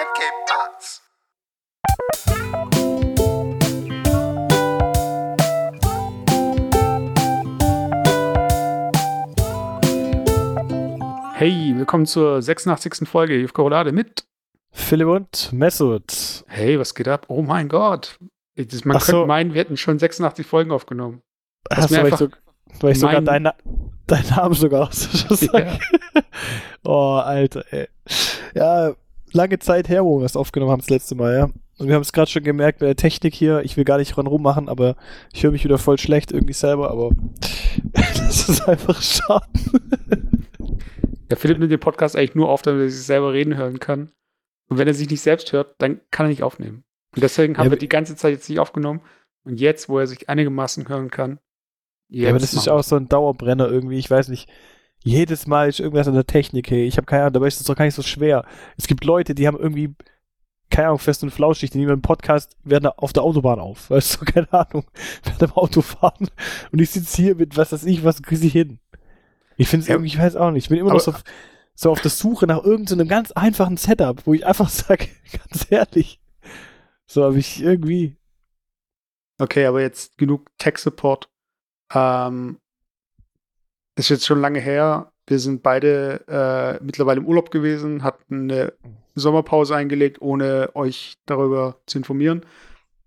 Cape Nuts. Hey, willkommen zur 86. Folge Jufka Roulade mit. Philipp und Messut. Hey, was geht ab? Oh mein Gott. Man Ach so. könnte meinen, wir hätten schon 86 Folgen aufgenommen. Hast du, weil ich, so, weil ich sogar deinen deinen Namen sogar aussage. Oh, Alter, ey. Ja, lange Zeit her, wo wir es aufgenommen haben, das letzte Mal, ja. Und wir haben es gerade schon gemerkt bei der Technik hier. Ich will gar nicht ran rummachen, aber ich höre mich wieder voll schlecht irgendwie selber, aber das ist einfach schade. Der Philipp nimmt den Podcast eigentlich nur auf, damit er sich selber reden hören kann. Und wenn er sich nicht selbst hört, dann kann er nicht aufnehmen. Und deswegen haben Ja, wir die ganze Zeit jetzt nicht aufgenommen. Und jetzt, wo er sich einigermaßen hören kann, jetzt Ja, aber das ist machen auch so ein Dauerbrenner irgendwie. Ich weiß nicht. Jedes Mal ist irgendwas an der Technik, hey. Ich habe keine Ahnung, dabei ist es doch gar nicht so schwer. Es gibt Leute, die haben irgendwie, keine Ahnung, fest und flauschig, die nehmen einen Podcast, werden auf der Autobahn auf. Weißt du, keine Ahnung, werden am Auto fahren. Und ich sitze hier mit, was weiß ich, was kriege ich hin? Ich finde es Ja. irgendwie, ich weiß auch nicht. Ich bin immer noch so, so auf der Suche nach irgendeinem ganz einfachen Setup, wo ich einfach sage, ganz ehrlich, so habe ich irgendwie, Okay, aber jetzt genug Tech-Support. Ähm, ist jetzt schon lange her. Wir sind beide äh, mittlerweile im Urlaub gewesen, hatten eine Sommerpause eingelegt, ohne euch darüber zu informieren.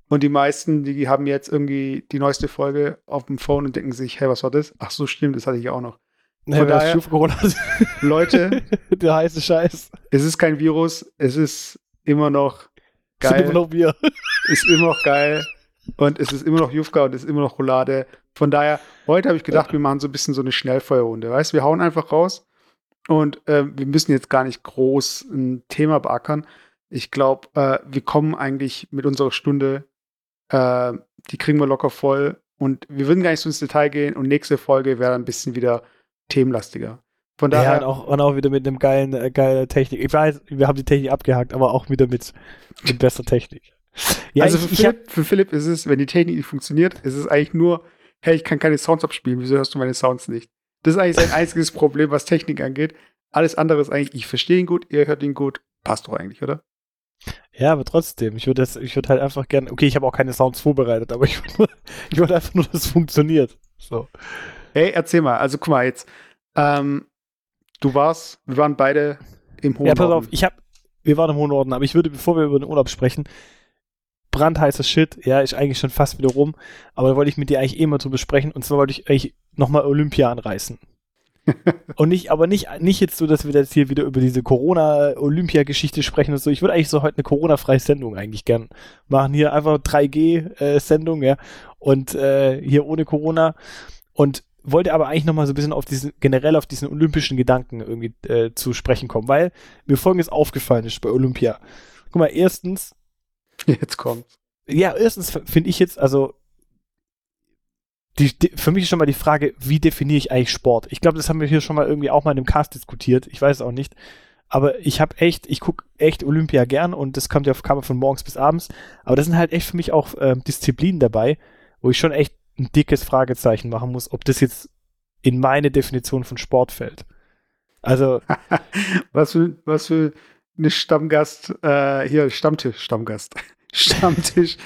Und die meisten, die haben jetzt irgendwie die neueste Folge auf dem Phone und denken sich, hey, was war das? Ach so, stimmt, das hatte ich auch noch. ne, daher- das Schiff-Corona, Leute, der heiße Scheiß. es ist kein Virus, es ist immer noch geil. immer noch wir. ist immer noch geil und es ist immer noch Jufka und es ist immer noch Roulade. Von daher, heute habe ich gedacht, wir machen so ein bisschen so eine Schnellfeuerrunde. Weißt du, wir hauen einfach raus und ähm, wir müssen jetzt gar nicht groß ein Thema beackern. Ich glaube, äh, wir kommen eigentlich mit unserer Stunde, äh, die kriegen wir locker voll und wir würden gar nicht so ins Detail gehen und nächste Folge wäre ein bisschen wieder themenlastiger. Von Ja, daher, und auch, und auch wieder mit einem geilen, äh, geiler Technik. Ich weiß, wir haben die Technik abgehakt, aber auch wieder mit, mit besser Technik. Ja, also ich, für, ich hab, Philipp, für Philipp ist es, wenn die Technik nicht funktioniert, ist es eigentlich nur, hey, ich kann keine Sounds abspielen, wieso hörst du meine Sounds nicht? Das ist eigentlich sein einziges Problem, was Technik angeht. Alles andere ist eigentlich, ich verstehe ihn gut, ihr hört ihn gut, passt doch eigentlich, oder? ja, aber trotzdem, ich würde ich würde halt einfach gerne, okay, ich habe auch keine Sounds vorbereitet, aber ich würde würd einfach nur, dass es funktioniert. So. Hey, erzähl mal, also guck mal jetzt, ähm, du warst, wir waren beide im hohen Ja, pass auf, ich habe, wir waren im hohen Norden, aber ich würde, bevor wir über den Urlaub sprechen, brandheißer Shit, ja, ist eigentlich schon fast wieder rum, aber da wollte ich mit dir eigentlich eh mal drüber besprechen und zwar wollte ich eigentlich nochmal Olympia anreißen. und nicht, aber nicht, nicht jetzt so, dass wir jetzt hier wieder über diese Corona-Olympia-Geschichte sprechen und so. Ich würde eigentlich so heute eine Corona-freie Sendung eigentlich gern machen. Hier einfach 3G-Sendung, ja, und äh, hier ohne Corona und wollte aber eigentlich nochmal so ein bisschen auf diesen, generell auf diesen olympischen Gedanken irgendwie äh, zu sprechen kommen, weil mir folgendes aufgefallen ist bei Olympia. Guck mal, erstens, Jetzt kommt. ja, erstens finde ich jetzt, also die, die, für mich ist schon mal die Frage, wie definiere ich eigentlich Sport? Ich glaube, das haben wir hier schon mal irgendwie auch mal in einem Cast diskutiert. Ich weiß es auch nicht. Aber ich habe echt, ich gucke echt Olympia gern und das kommt ja kam von morgens bis abends. Aber das sind halt echt für mich auch ähm, Disziplinen dabei, wo ich schon echt ein dickes Fragezeichen machen muss, ob das jetzt in meine Definition von Sport fällt. Also, was für, was für eine Stammgast, äh, hier, Stammtisch, Stammgast, Stammtisch,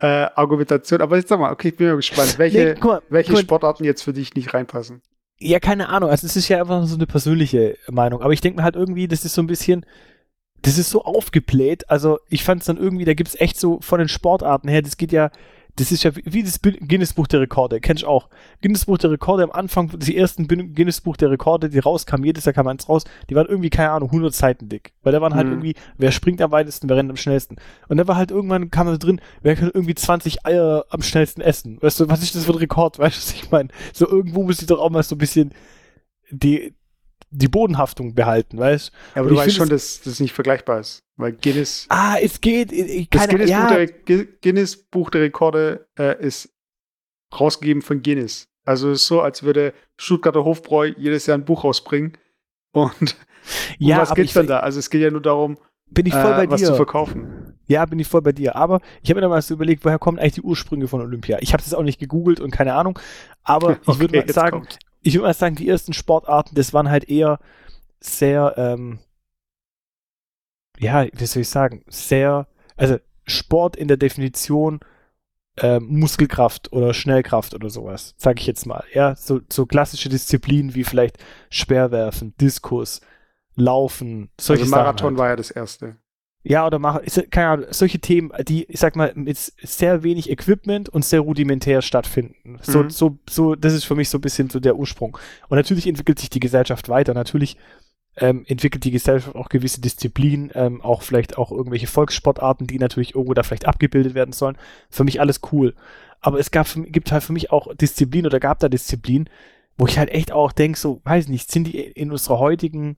äh, Argumentation. Aber jetzt sag mal, okay, ich bin mal gespannt, welche, Nee, mal, welche mal, Sportarten jetzt für dich nicht reinpassen. Ja, keine Ahnung. Also es ist ja einfach so eine persönliche Meinung. Aber ich denke mir halt irgendwie, das ist so ein bisschen, das ist so aufgebläht. Also ich fand es dann irgendwie, da gibt es echt so von den Sportarten her, das geht ja, das ist ja wie das Bin- Guinness-Buch der Rekorde, kennst du auch. Guinness-Buch der Rekorde am Anfang, die ersten Bin- Guinness-Buch der Rekorde, die rauskamen, jedes Jahr kam eins raus, die waren irgendwie, keine Ahnung, 100 Seiten dick. Weil da waren halt Mhm. irgendwie, wer springt am weitesten, wer rennt am schnellsten. Und da war halt irgendwann, kam da drin, wer kann irgendwie 20 Eier am schnellsten essen. Weißt du, was ist das für ein Rekord? Weißt du, was ich meine? So irgendwo muss ich doch auch mal so ein bisschen die, die Bodenhaftung behalten, weißt Aber Und du ich weißt find schon, dass das nicht vergleichbar ist. Weil Guinness, Ah, es geht, ich, das Guinness, ja, Buch der, Gu- Guinness Buch der Rekorde äh, ist rausgegeben von Guinness. Also es ist so, als würde Stuttgarter Hofbräu jedes Jahr ein Buch rausbringen. Und ja, um was aber ich, denn da? Also es geht ja nur darum, bin ich voll äh, bei was zu dir. verkaufen. Ja, bin ich voll bei dir. Aber ich habe mir da mal so überlegt, woher kommen eigentlich die Ursprünge von Olympia? Ich habe das auch nicht gegoogelt und keine Ahnung. Aber ich würde Okay, mal sagen, kommt. Ich würde mal sagen, die ersten Sportarten, das waren halt eher sehr, ähm, ja, wie soll ich sagen, sehr, also Sport in der Definition äh, Muskelkraft oder Schnellkraft oder sowas, sage ich jetzt mal. Ja, so, so klassische Disziplinen wie vielleicht Speerwerfen, Diskus, Laufen, solche also Marathon halt. war ja das erste. Ja, oder machen, keine Ahnung, solche Themen, die, ich sag mal, mit sehr wenig Equipment und sehr rudimentär stattfinden. So, Mhm. so, so, das ist für mich so ein bisschen so der Ursprung. Und natürlich entwickelt sich die Gesellschaft weiter. Natürlich ähm, entwickelt die Gesellschaft auch gewisse Disziplinen, ähm, auch vielleicht auch irgendwelche Volkssportarten, die natürlich irgendwo da vielleicht abgebildet werden sollen. Für mich alles cool. Aber es gab, gibt halt für mich auch Disziplinen oder gab da Disziplinen, wo ich halt echt auch denke, so, weiß nicht, sind die in unserer heutigen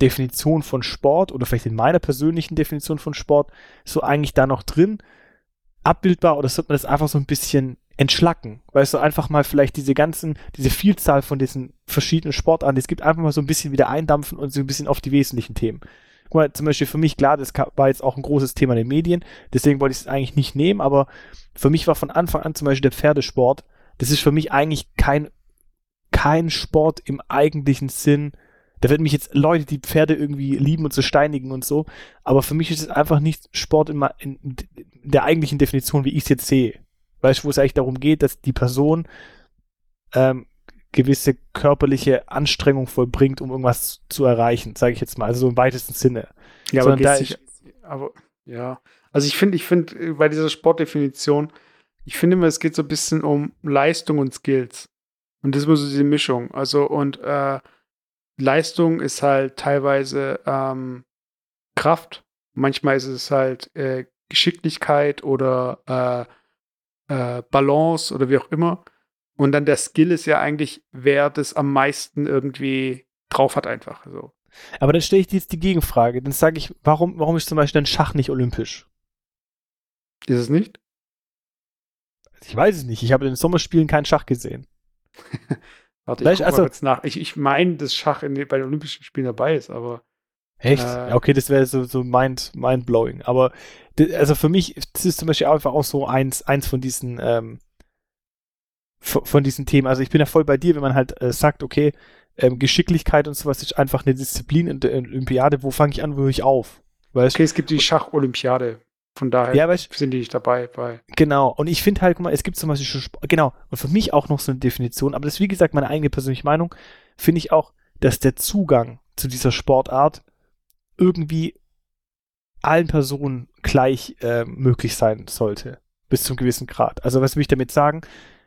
Definition von Sport oder vielleicht in meiner persönlichen Definition von Sport so eigentlich da noch drin abbildbar oder sollte man das einfach so ein bisschen entschlacken? Weißt du, einfach mal vielleicht diese ganzen, diese Vielzahl von diesen verschiedenen Sportarten, es gibt einfach mal so ein bisschen wieder eindampfen und so ein bisschen auf die wesentlichen Themen. Guck mal, zum Beispiel für mich, klar, das war jetzt auch ein großes Thema in den Medien, deswegen wollte ich es eigentlich nicht nehmen, aber für mich war von Anfang an zum Beispiel der Pferdesport, das ist für mich eigentlich kein, kein Sport im eigentlichen Sinn, da werden mich jetzt Leute, die Pferde irgendwie lieben und so steinigen und so. Aber für mich ist es einfach nicht Sport in, in, in der eigentlichen Definition, wie ich es jetzt sehe. Weißt du, wo es eigentlich darum geht, dass die Person ähm, gewisse körperliche Anstrengung vollbringt, um irgendwas zu erreichen, sage ich jetzt mal. Also so im weitesten Sinne. Ja, aber, da dich- aber ja. Also ich finde, ich finde äh, bei dieser Sportdefinition, ich finde immer, es geht so ein bisschen um Leistung und Skills. Und das ist immer so diese Mischung. Also und äh, Leistung ist halt teilweise ähm, Kraft, manchmal ist es halt äh, Geschicklichkeit oder äh, äh, Balance oder wie auch immer. Und dann der Skill ist ja eigentlich, wer das am meisten irgendwie drauf hat, einfach. So. Aber dann stelle ich dir jetzt die Gegenfrage. Dann sage ich, warum, warum ist zum Beispiel ein Schach nicht olympisch? Ist es nicht? Ich weiß es nicht. Ich habe in den Sommerspielen keinen Schach gesehen. Warte, ich also- kurz nach. Ich, ich meine, dass Schach in, bei den Olympischen Spielen dabei ist, aber Echt? Äh. Okay, das wäre so, so mind, mind-blowing. Aber also für mich, das ist zum Beispiel einfach auch so eins, eins von diesen, ähm, von, von diesen Themen. Also ich bin ja voll bei dir, wenn man halt äh, sagt, okay, ähm, Geschicklichkeit und sowas ist einfach eine Disziplin in der Olympiade. Wo fange ich an, wo höre ich auf? Weißt okay, es gibt die Schach-Olympiade. Von daher Ja, weißt sind die nicht dabei bei. Genau. Und ich finde halt, guck mal, es gibt zum Beispiel schon, genau. Und für mich auch noch so eine Definition, aber das ist wie gesagt meine eigene persönliche Meinung, finde ich auch, dass der Zugang zu dieser Sportart irgendwie allen Personen gleich äh, möglich sein sollte. Bis zum gewissen Grad. Also was will ich damit sagen?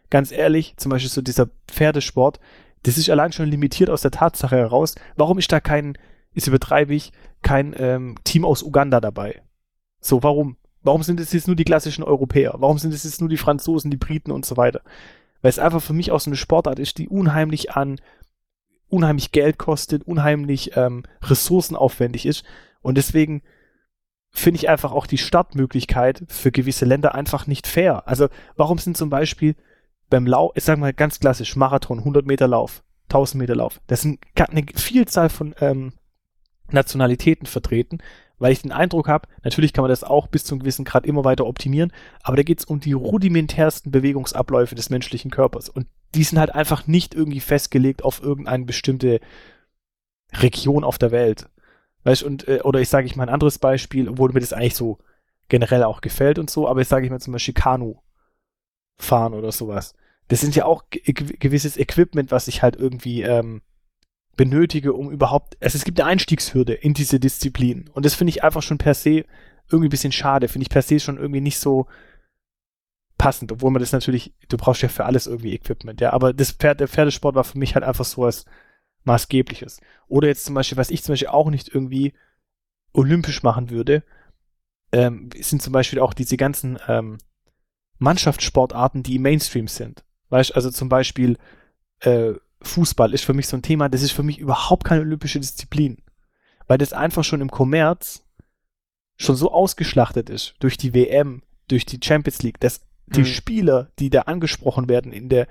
Ganz ehrlich, zum Beispiel so dieser Pferdesport, das ist allein schon limitiert aus der Tatsache heraus. Warum ist da kein, ist übertreibe ich, kein ähm, Team aus Uganda dabei? So, warum? Warum sind es jetzt nur die klassischen Europäer? Warum sind es jetzt nur die Franzosen, die Briten und so weiter? Weil es einfach für mich auch so eine Sportart ist, die unheimlich an, unheimlich Geld kostet, unheimlich ähm, ressourcenaufwendig ist. Und deswegen finde ich einfach auch die Startmöglichkeit für gewisse Länder einfach nicht fair. Also warum sind zum Beispiel beim Lauf, ich sage mal ganz klassisch, Marathon, 100 Meter Lauf, 1000 Meter Lauf, das sind eine Vielzahl von ähm, Nationalitäten vertreten, weil ich den Eindruck habe, natürlich kann man das auch bis zu einem gewissen Grad immer weiter optimieren, aber da geht es um die rudimentärsten Bewegungsabläufe des menschlichen Körpers. Und die sind halt einfach nicht irgendwie festgelegt auf irgendeine bestimmte Region auf der Welt. Weißt und, äh, oder ich sage ich mal ein anderes Beispiel, obwohl mir das eigentlich so generell auch gefällt und so, aber jetzt sage ich mal zum Beispiel Kanu fahren oder sowas. Das sind ja auch ge gewisses Equipment, was ich halt irgendwie ähm, benötige, um überhaupt. Also es gibt eine Einstiegshürde in diese Disziplin. Und das finde ich einfach schon per se irgendwie ein bisschen schade. Finde ich per se schon irgendwie nicht so passend, obwohl man das natürlich, du brauchst ja für alles irgendwie Equipment, ja. Aber das Pferd, der Pferdesport war für mich halt einfach so was Maßgebliches. Oder jetzt zum Beispiel, was ich zum Beispiel auch nicht irgendwie olympisch machen würde, ähm, sind zum Beispiel auch diese ganzen ähm, Mannschaftssportarten, die im Mainstream sind. Weißt also zum Beispiel äh, Fußball ist für mich so ein Thema, das ist für mich überhaupt keine olympische Disziplin. Weil das einfach schon im Kommerz schon so ausgeschlachtet ist durch die WM, durch die Champions League, dass die Mhm. Spieler, die da angesprochen werden, in der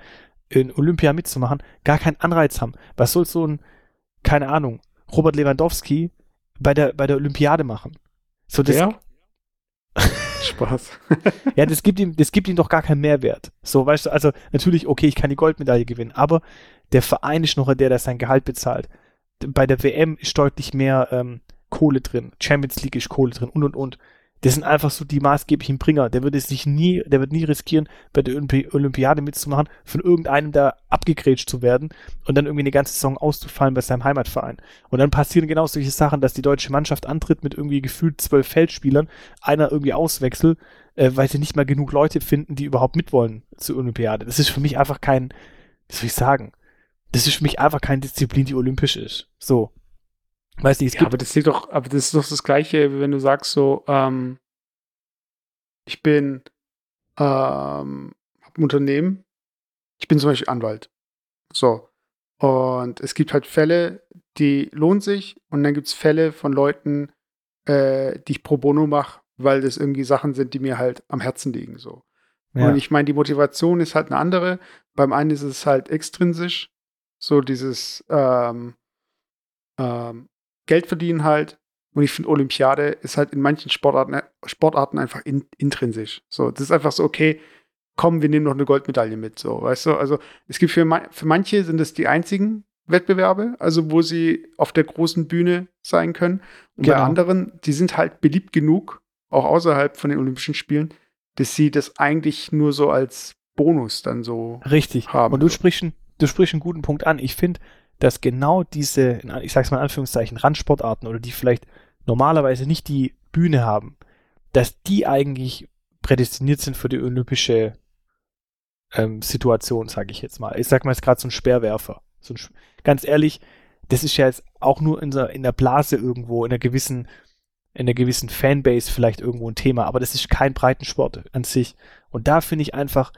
in Olympia mitzumachen, gar keinen Anreiz haben. Was soll so ein, keine Ahnung, Robert Lewandowski bei der, bei der Olympiade machen? So, das, Der? Spaß. ja, das gibt ihm, das gibt ihm doch gar keinen Mehrwert. So, weißt du, also natürlich, okay, ich kann die Goldmedaille gewinnen, aber der Verein ist noch der, der sein Gehalt bezahlt. Bei der WM ist deutlich mehr ähm, Kohle drin, Champions League ist Kohle drin und und und. Das sind einfach so die maßgeblichen Bringer. Der würde sich nie, der wird nie riskieren, bei der Olympi Olympiade mitzumachen, von irgendeinem da abgegrätscht zu werden und dann irgendwie eine ganze Saison auszufallen bei seinem Heimatverein. Und dann passieren genau solche Sachen, dass die deutsche Mannschaft antritt mit irgendwie gefühlt zwölf Feldspielern, einer irgendwie auswechselt, äh, weil sie nicht mal genug Leute finden, die überhaupt mitwollen zur Olympiade. Das ist für mich einfach kein, wie soll ich sagen, das ist für mich einfach keine Disziplin, die olympisch ist. So. Weiß nicht, es ja, gibt. Aber das liegt doch, aber das ist doch das Gleiche, wenn du sagst so, ähm, ich bin ähm, hab ein Unternehmen, ich bin zum Beispiel Anwalt. So. Und es gibt halt Fälle, die lohnen sich und dann gibt es Fälle von Leuten, äh, die ich pro bono mache, weil das irgendwie Sachen sind, die mir halt am Herzen liegen. So. Ja. Und ich meine, die Motivation ist halt eine andere. Beim einen ist es halt extrinsisch, so dieses ähm, ähm, Geld verdienen halt. Und ich finde, Olympiade ist halt in manchen Sportarten, Sportarten einfach in, intrinsisch. So, das ist einfach so, okay, komm, wir nehmen noch eine Goldmedaille mit. So, weißt du? Also es gibt für, für manche sind es die einzigen Wettbewerbe, also wo sie auf der großen Bühne sein können. Und genau. bei anderen, die sind halt beliebt genug, auch außerhalb von den Olympischen Spielen, dass sie das eigentlich nur so als Bonus dann so Richtig. haben. Und du sprichst, du sprichst einen guten Punkt an. Ich finde, dass genau diese, ich sag's mal in Anführungszeichen, Randsportarten oder die vielleicht normalerweise nicht die Bühne haben, dass die eigentlich prädestiniert sind für die olympische ähm, Situation, sage ich jetzt mal. Ich sag mal jetzt gerade so ein Speerwerfer. So ein, ganz ehrlich, das ist ja jetzt auch nur in der, in der Blase irgendwo, in einer gewissen, in einer gewissen Fanbase vielleicht irgendwo ein Thema, aber das ist kein Breitensport an sich. Und da finde ich einfach,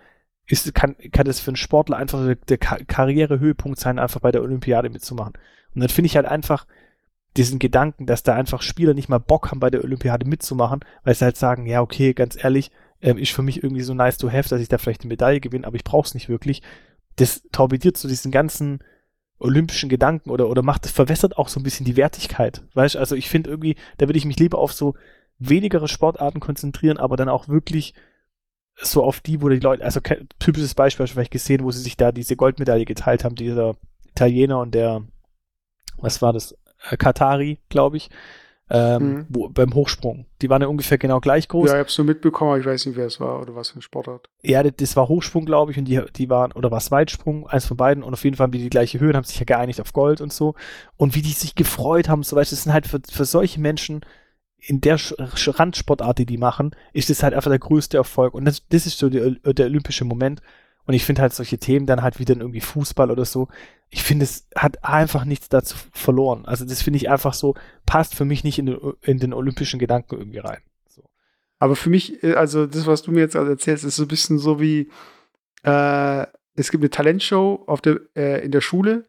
ist, kann, kann das für einen Sportler einfach der, Karrierehöhepunkt sein, einfach bei der Olympiade mitzumachen. Und dann finde ich halt einfach diesen Gedanken, dass da einfach Spieler nicht mal Bock haben, bei der Olympiade mitzumachen, weil sie halt sagen, ja, okay, ganz ehrlich, ähm, ist für mich irgendwie so nice to have, dass ich da vielleicht eine Medaille gewinne, aber ich brauch's nicht wirklich. Das torpediert so diesen ganzen olympischen Gedanken oder, oder macht, verwässert auch so ein bisschen die Wertigkeit. Weißt also ich finde irgendwie, da würde ich mich lieber auf so wenigere Sportarten konzentrieren, aber dann auch wirklich so auf die, wo die Leute, also typisches Beispiel vielleicht gesehen, wo sie sich da diese Goldmedaille geteilt haben, dieser Italiener und der, was war das, äh, Katari, glaube ich, ähm, mhm. wo, beim Hochsprung. Die waren ja ungefähr genau gleich groß. Ja, ich hab's so mitbekommen, aber ich weiß nicht, wer es war oder was für ein Sportart. Ja, das, das war Hochsprung, glaube ich, und die, die waren, oder was Weitsprung, eins von beiden, und auf jeden Fall haben die die gleiche Höhe und haben sich ja geeinigt auf Gold und so. Und wie die sich gefreut haben, so weißt du, das sind halt für, für solche Menschen, in der Randsportart, die die machen, ist das halt einfach der größte Erfolg. Und das, das ist so die, der olympische Moment. Und ich finde halt solche Themen dann halt wieder irgendwie Fußball oder so. Ich finde, es hat einfach nichts dazu verloren. Also das finde ich einfach so, passt für mich nicht in den, in den olympischen Gedanken irgendwie rein. So. Aber für mich, äh, also das, was du mir jetzt erzählst, ist so ein bisschen so wie, äh, es gibt eine Talentshow auf der, äh, in der Schule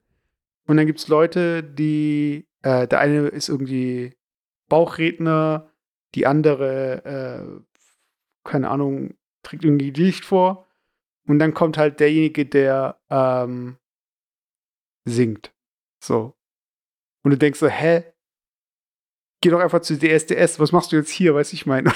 und dann gibt es Leute, die, äh, der eine ist irgendwie Bauchredner, die andere, äh, keine Ahnung, trägt irgendwie Licht vor. Und dann kommt halt derjenige, der ähm, singt. So. Und du denkst so, hä? Geh doch einfach zu DSDS, was machst du jetzt hier, weiß ich meine.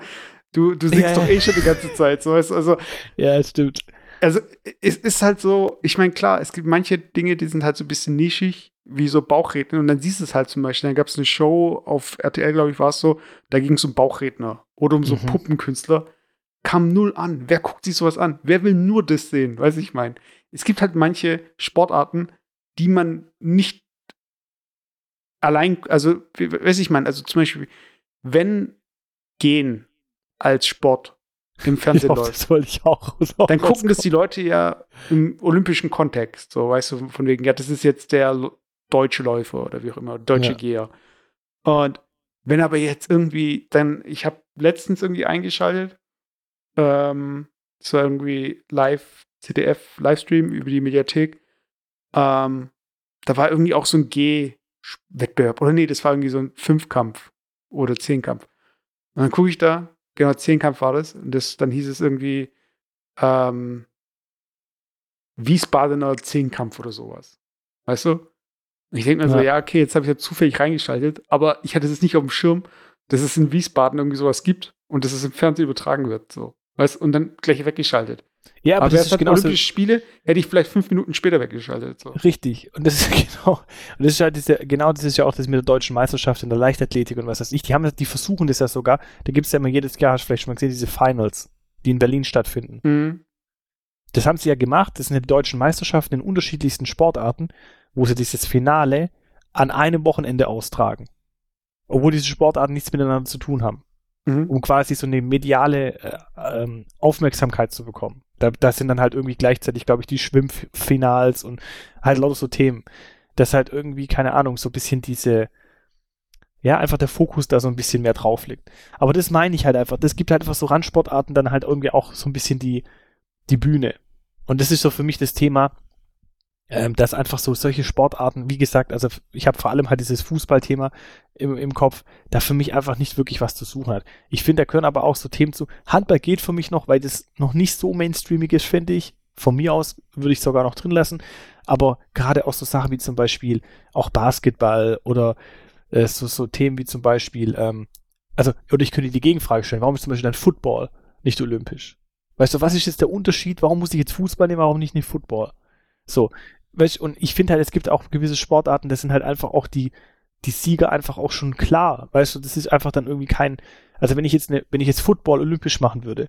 du, du singst ja, doch eh schon die ganze Zeit, so weißt also. Ja, stimmt. Also, es ist halt so, ich meine, klar, es gibt manche Dinge, die sind halt so ein bisschen nischig, wie so Bauchredner. Und dann siehst du es halt zum Beispiel. Dann gab es eine Show auf RTL, glaube ich, war es so, da ging es um Bauchredner oder um so mhm. Puppenkünstler. Kam null an. Wer guckt sich sowas an? Wer will nur das sehen? Weiß ich mein. Es gibt halt manche Sportarten, die man nicht allein, also, weiß ich mein, also zum Beispiel, wenn Gehen als Sport im Fernsehen ja, läuft. Auch. Dann gucken das die Leute ja im olympischen Kontext. So, weißt du, von wegen, ja, das ist jetzt der deutsche Läufer oder wie auch immer, deutsche ja. Geher. Und wenn aber jetzt irgendwie, dann, ich habe letztens irgendwie eingeschaltet, ähm, das war irgendwie live, CDF, Livestream über die Mediathek, ähm, da war irgendwie auch so ein G-Wettbewerb. Oder nee, das war irgendwie so ein Fünfkampf oder Zehnkampf. Und dann gucke ich da, genau, Zehnkampf war das, und das, dann hieß es irgendwie, ähm, Wiesbadener Zehnkampf oder sowas. Weißt du? Und ich denke mir ja. so, ja, okay, jetzt habe ich ja zufällig reingeschaltet, aber ich hatte es nicht auf dem Schirm, dass es in Wiesbaden irgendwie sowas gibt und dass es im Fernsehen übertragen wird. So. Weißt und dann gleich weggeschaltet. Ja, aber aber, das ist genauso Olympische Spiele, hätte ich vielleicht fünf Minuten später weggeschaltet. So. richtig. Und das ist genau, und das ist halt diese, genau das ist ja auch das mit der deutschen Meisterschaft in der Leichtathletik und was weiß ich. Die haben, die versuchen das ja sogar. Da gibt es ja immer jedes Jahr, hast du vielleicht schon mal gesehen, diese Finals, die in Berlin stattfinden. Mhm. Das haben sie ja gemacht. Das sind die deutschen Meisterschaften in unterschiedlichsten Sportarten, wo sie dieses Finale an einem Wochenende austragen. Obwohl diese Sportarten nichts miteinander zu tun haben. Mhm. um quasi so eine mediale äh, ähm, Aufmerksamkeit zu bekommen. Da, das sind dann halt irgendwie gleichzeitig, glaube ich, die Schwimmfinals und halt lauter so Themen. Dass halt irgendwie, keine Ahnung, so ein bisschen diese, ja, einfach der Fokus da so ein bisschen mehr drauf liegt. Aber das meine ich halt einfach. Das gibt halt einfach so Randsportarten dann halt irgendwie auch so ein bisschen die, die Bühne. Und das ist so für mich das Thema, ähm, dass einfach so solche Sportarten, wie gesagt, also ich habe vor allem halt dieses Fußballthema im, im Kopf, da für mich einfach nicht wirklich was zu suchen hat. Ich finde, da gehören aber auch so Themen zu. Handball geht für mich noch, weil das noch nicht so mainstreamig ist, finde ich. Von mir aus würde ich sogar noch drin lassen. Aber gerade auch so Sachen wie zum Beispiel auch Basketball oder äh, so, so Themen wie zum Beispiel, ähm, also, oder ich könnte die Gegenfrage stellen, warum ist zum Beispiel dann Football nicht olympisch? Weißt du, was ist jetzt der Unterschied? Warum muss ich jetzt Fußball nehmen, warum nicht nicht Football? So, weißt und ich finde halt, es gibt auch gewisse Sportarten, das sind halt einfach auch die, die Sieger einfach auch schon klar. Weißt du, das ist einfach dann irgendwie kein, also wenn ich jetzt ne, wenn ich jetzt Football olympisch machen würde,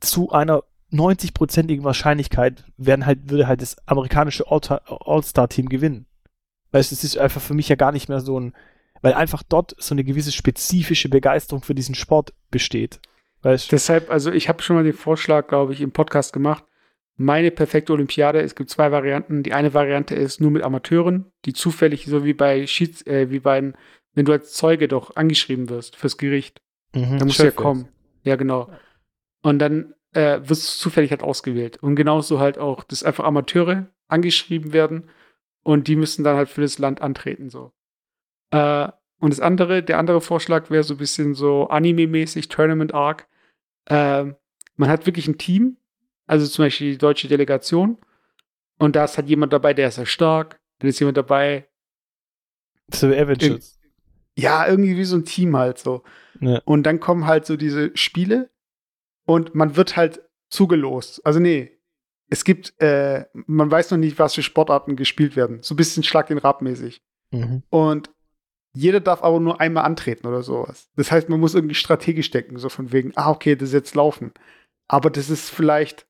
zu einer 90-prozentigen Wahrscheinlichkeit werden halt, würde halt das amerikanische All- All-Star-Team gewinnen. Weißt du, es ist einfach für mich ja gar nicht mehr so ein, weil einfach dort so eine gewisse spezifische Begeisterung für diesen Sport besteht. Weißt du? Deshalb, also ich habe schon mal den Vorschlag, glaube ich, im Podcast gemacht. Meine perfekte Olympiade, es gibt zwei Varianten. Die eine Variante ist nur mit Amateuren, die zufällig, so wie bei Schieds, äh, wie bei, wenn du als Zeuge doch angeschrieben wirst fürs Gericht. Mhm, Da musst du ja kommen. Ja, genau. Und dann äh, wirst du zufällig halt ausgewählt. Und genauso halt auch, dass einfach Amateure angeschrieben werden und die müssen dann halt für das Land antreten. so. Äh, und das andere, der andere Vorschlag wäre so ein bisschen so Anime-mäßig, Tournament Arc. Äh, man hat wirklich ein Team, also zum Beispiel die deutsche Delegation. Und da ist halt jemand dabei, der ist sehr stark. Dann ist jemand dabei, So Avengers. ja, irgendwie wie so ein Team halt so. Ja. Und dann kommen halt so diese Spiele und man wird halt zugelost. Also nee, es gibt, äh, man weiß noch nicht, was für Sportarten gespielt werden. So ein bisschen Schlag den Rab mäßig. Mhm. Und jeder darf aber nur einmal antreten oder sowas. Das heißt, man muss irgendwie strategisch denken, so von wegen, ah, okay, das ist jetzt laufen. Aber das ist vielleicht,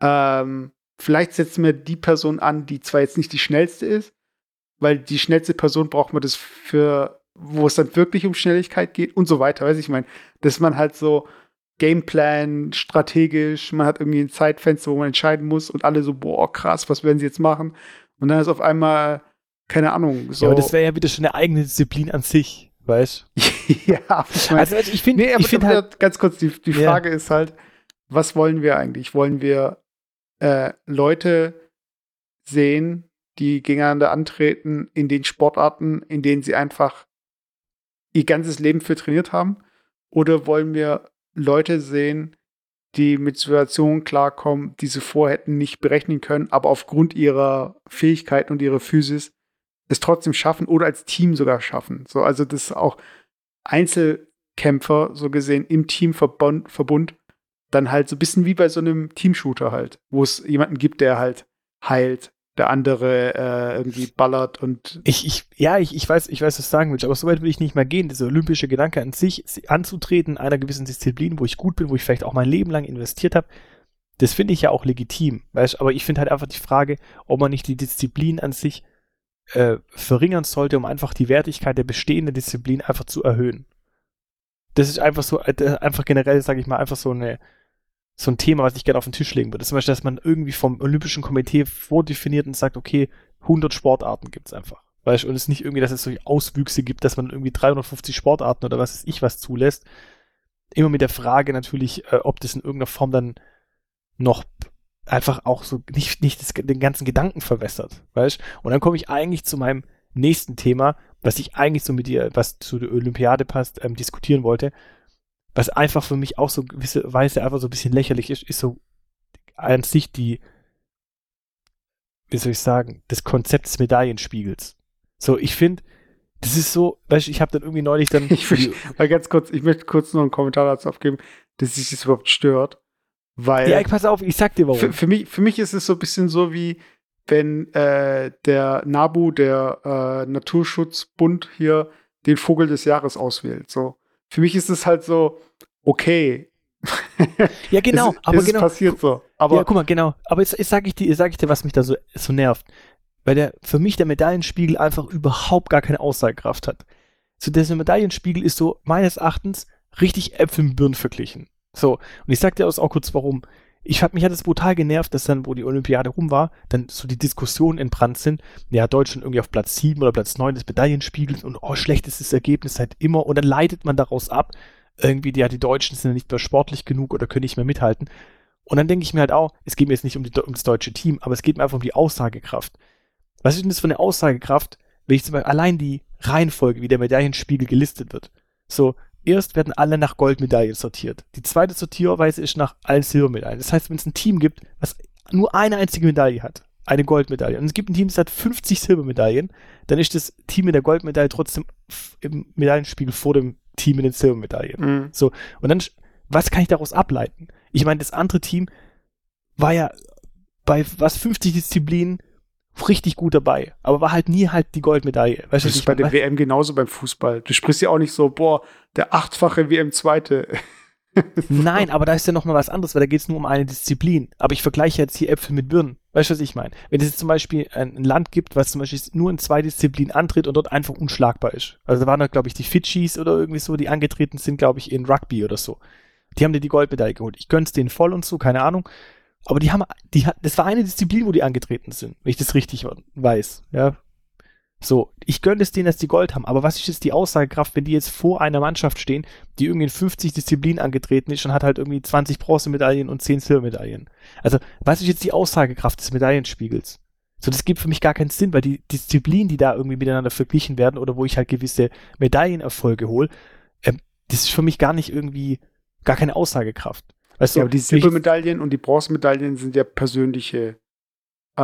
ähm, vielleicht setzen wir die Person an, die zwar jetzt nicht die schnellste ist, weil die schnellste Person braucht man das für, wo es dann wirklich um Schnelligkeit geht und so weiter. Weiß ich, ich meine, dass man halt so Gameplan, strategisch, man hat irgendwie ein Zeitfenster, wo man entscheiden muss und alle so, boah, krass, was werden sie jetzt machen? Und dann ist auf einmal, keine Ahnung, so. Ja, aber das wäre ja wieder schon eine eigene Disziplin an sich, weißt ja, aber ich meine, Also, also ich finde, nee, ich finde halt, ganz kurz, die, die Ja. Frage ist halt, was wollen wir eigentlich? Wollen wir äh, Leute sehen, die gegeneinander antreten in den Sportarten, in denen sie einfach ihr ganzes Leben für trainiert haben? Oder wollen wir Leute sehen, die mit Situationen klarkommen, die sie vorher hätten nicht berechnen können, aber aufgrund ihrer Fähigkeiten und ihrer Physis es trotzdem schaffen oder als Team sogar schaffen? So, also das auch Einzelkämpfer, so gesehen, im Teamverbund Verbund, dann halt so ein bisschen wie bei so einem Teamshooter halt, wo es jemanden gibt, der halt heilt, der andere äh, irgendwie ballert und ich, ich, ja, ich, ich weiß, ich weiß, was du sagen willst, aber so weit will ich nicht mal gehen. Dieser olympische Gedanke an sich, anzutreten, einer gewissen Disziplin, wo ich gut bin, wo ich vielleicht auch mein Leben lang investiert habe, das finde ich ja auch legitim, weißt aber ich finde halt einfach die Frage, ob man nicht die Disziplin an sich äh, verringern sollte, um einfach die Wertigkeit der bestehenden Disziplin einfach zu erhöhen. Das ist einfach so, äh, einfach generell, sage ich mal, einfach so eine, so ein Thema, was ich gerne auf den Tisch legen würde. Zum Beispiel, dass man irgendwie vom Olympischen Komitee vordefiniert und sagt, okay, 100 Sportarten gibt's einfach. Weißt und es nicht irgendwie, dass es solche Auswüchse gibt, dass man irgendwie 350 Sportarten oder was weiß ich was zulässt. Immer mit der Frage natürlich, äh, ob das in irgendeiner Form dann noch einfach auch so nicht, nicht das, den ganzen Gedanken verwässert, weißt Und dann komme ich eigentlich zu meinem nächsten Thema, was ich eigentlich so mit dir, was zu der Olympiade passt, ähm, diskutieren wollte, was einfach für mich auch so gewisse Weise einfach so ein bisschen lächerlich ist, ist so an sich die, wie soll ich sagen, das Konzept des Medaillenspiegels. So, ich finde, das ist so, weißt du, ich habe dann irgendwie neulich dann Ich verstehe- Weil ganz kurz, ich möchte kurz noch einen Kommentar dazu abgeben, dass sich das überhaupt stört. Weil Ja, pass auf, ich sag dir warum. für, für, mich, für mich ist es so ein bisschen so wie, wenn äh, der NABU, der äh, Naturschutzbund hier, den Vogel des Jahres auswählt. So. Für mich ist es halt so, okay. ja, genau, es, aber es genau. passiert so. Aber ja, guck mal, genau. Aber jetzt, jetzt sage ich, dir- sag ich dir, was mich da so, so nervt. Weil der für mich der Medaillenspiegel einfach überhaupt gar keine Aussagekraft hat. So, der Medaillenspiegel ist so meines Erachtens richtig Äpfel mit Birnen verglichen. So, und ich sag dir auch kurz warum. Ich hab, mich hat es brutal genervt, dass dann, wo die Olympiade rum war, dann so die Diskussionen entbrannt sind. Ja, Deutschland irgendwie auf Platz 7 oder Platz 9 des Medaillenspiegels und oh, schlechtestes Ergebnis seit immer. Und dann leitet man daraus ab, irgendwie, ja, die Deutschen sind nicht mehr sportlich genug oder können nicht mehr mithalten. Und dann denke ich mir halt auch, es geht mir jetzt nicht um, die, um das deutsche Team, aber es geht mir einfach um die Aussagekraft. Was ist denn das für eine Aussagekraft, wenn ich zum Beispiel allein die Reihenfolge, wie der Medaillenspiegel gelistet wird? So, erst werden alle nach Goldmedaillen sortiert. Die zweite Sortierweise ist nach allen Silbermedaillen. Das heißt, wenn es ein Team gibt, was nur eine einzige Medaille hat, eine Goldmedaille, und es gibt ein Team, das hat 50 Silbermedaillen, dann ist das Team mit der Goldmedaille trotzdem im Medaillenspiegel vor dem Team mit den Silbermedaillen. mh, So, und dann, was kann ich daraus ableiten? Ich meine, das andere Team war ja bei was 50 Disziplinen richtig gut dabei, aber war halt nie halt die Goldmedaille. Weißt das ist bei der? WM genauso beim Fußball. Du sprichst ja auch nicht so, boah, der achtfache WM-Zweite. Nein, aber da ist ja noch mal was anderes, weil da geht es nur um eine Disziplin. Aber ich vergleiche jetzt hier Äpfel mit Birnen. Weißt du, was ich meine? Wenn es jetzt zum Beispiel ein, ein Land gibt, was zum Beispiel nur in zwei Disziplinen antritt und dort einfach unschlagbar ist. Also da waren da, glaube ich, die Fidschis oder irgendwie so, die angetreten sind, glaube ich, in Rugby oder so. Die haben dir die Goldmedaille geholt. Ich gönn's denen voll und so, keine Ahnung. Aber die haben, die hat, das war eine Disziplin, wo die angetreten sind, wenn ich das richtig weiß. Ja. So, ich gönne es denen, dass die Gold haben. Aber was ist jetzt die Aussagekraft, wenn die jetzt vor einer Mannschaft stehen, die irgendwie in 50 Disziplinen angetreten ist und hat halt irgendwie 20 Bronzemedaillen und 10 Silbermedaillen? Also, was ist jetzt die Aussagekraft des Medaillenspiegels? So, das gibt für mich gar keinen Sinn, weil die Disziplinen, die da irgendwie miteinander verglichen werden oder wo ich halt gewisse Medaillenerfolge hole, ähm, das ist für mich gar nicht irgendwie, gar keine Aussagekraft. Weißt du, Ja, aber die Silbermedaillen und die Bronzemedaillen sind ja persönliche, äh,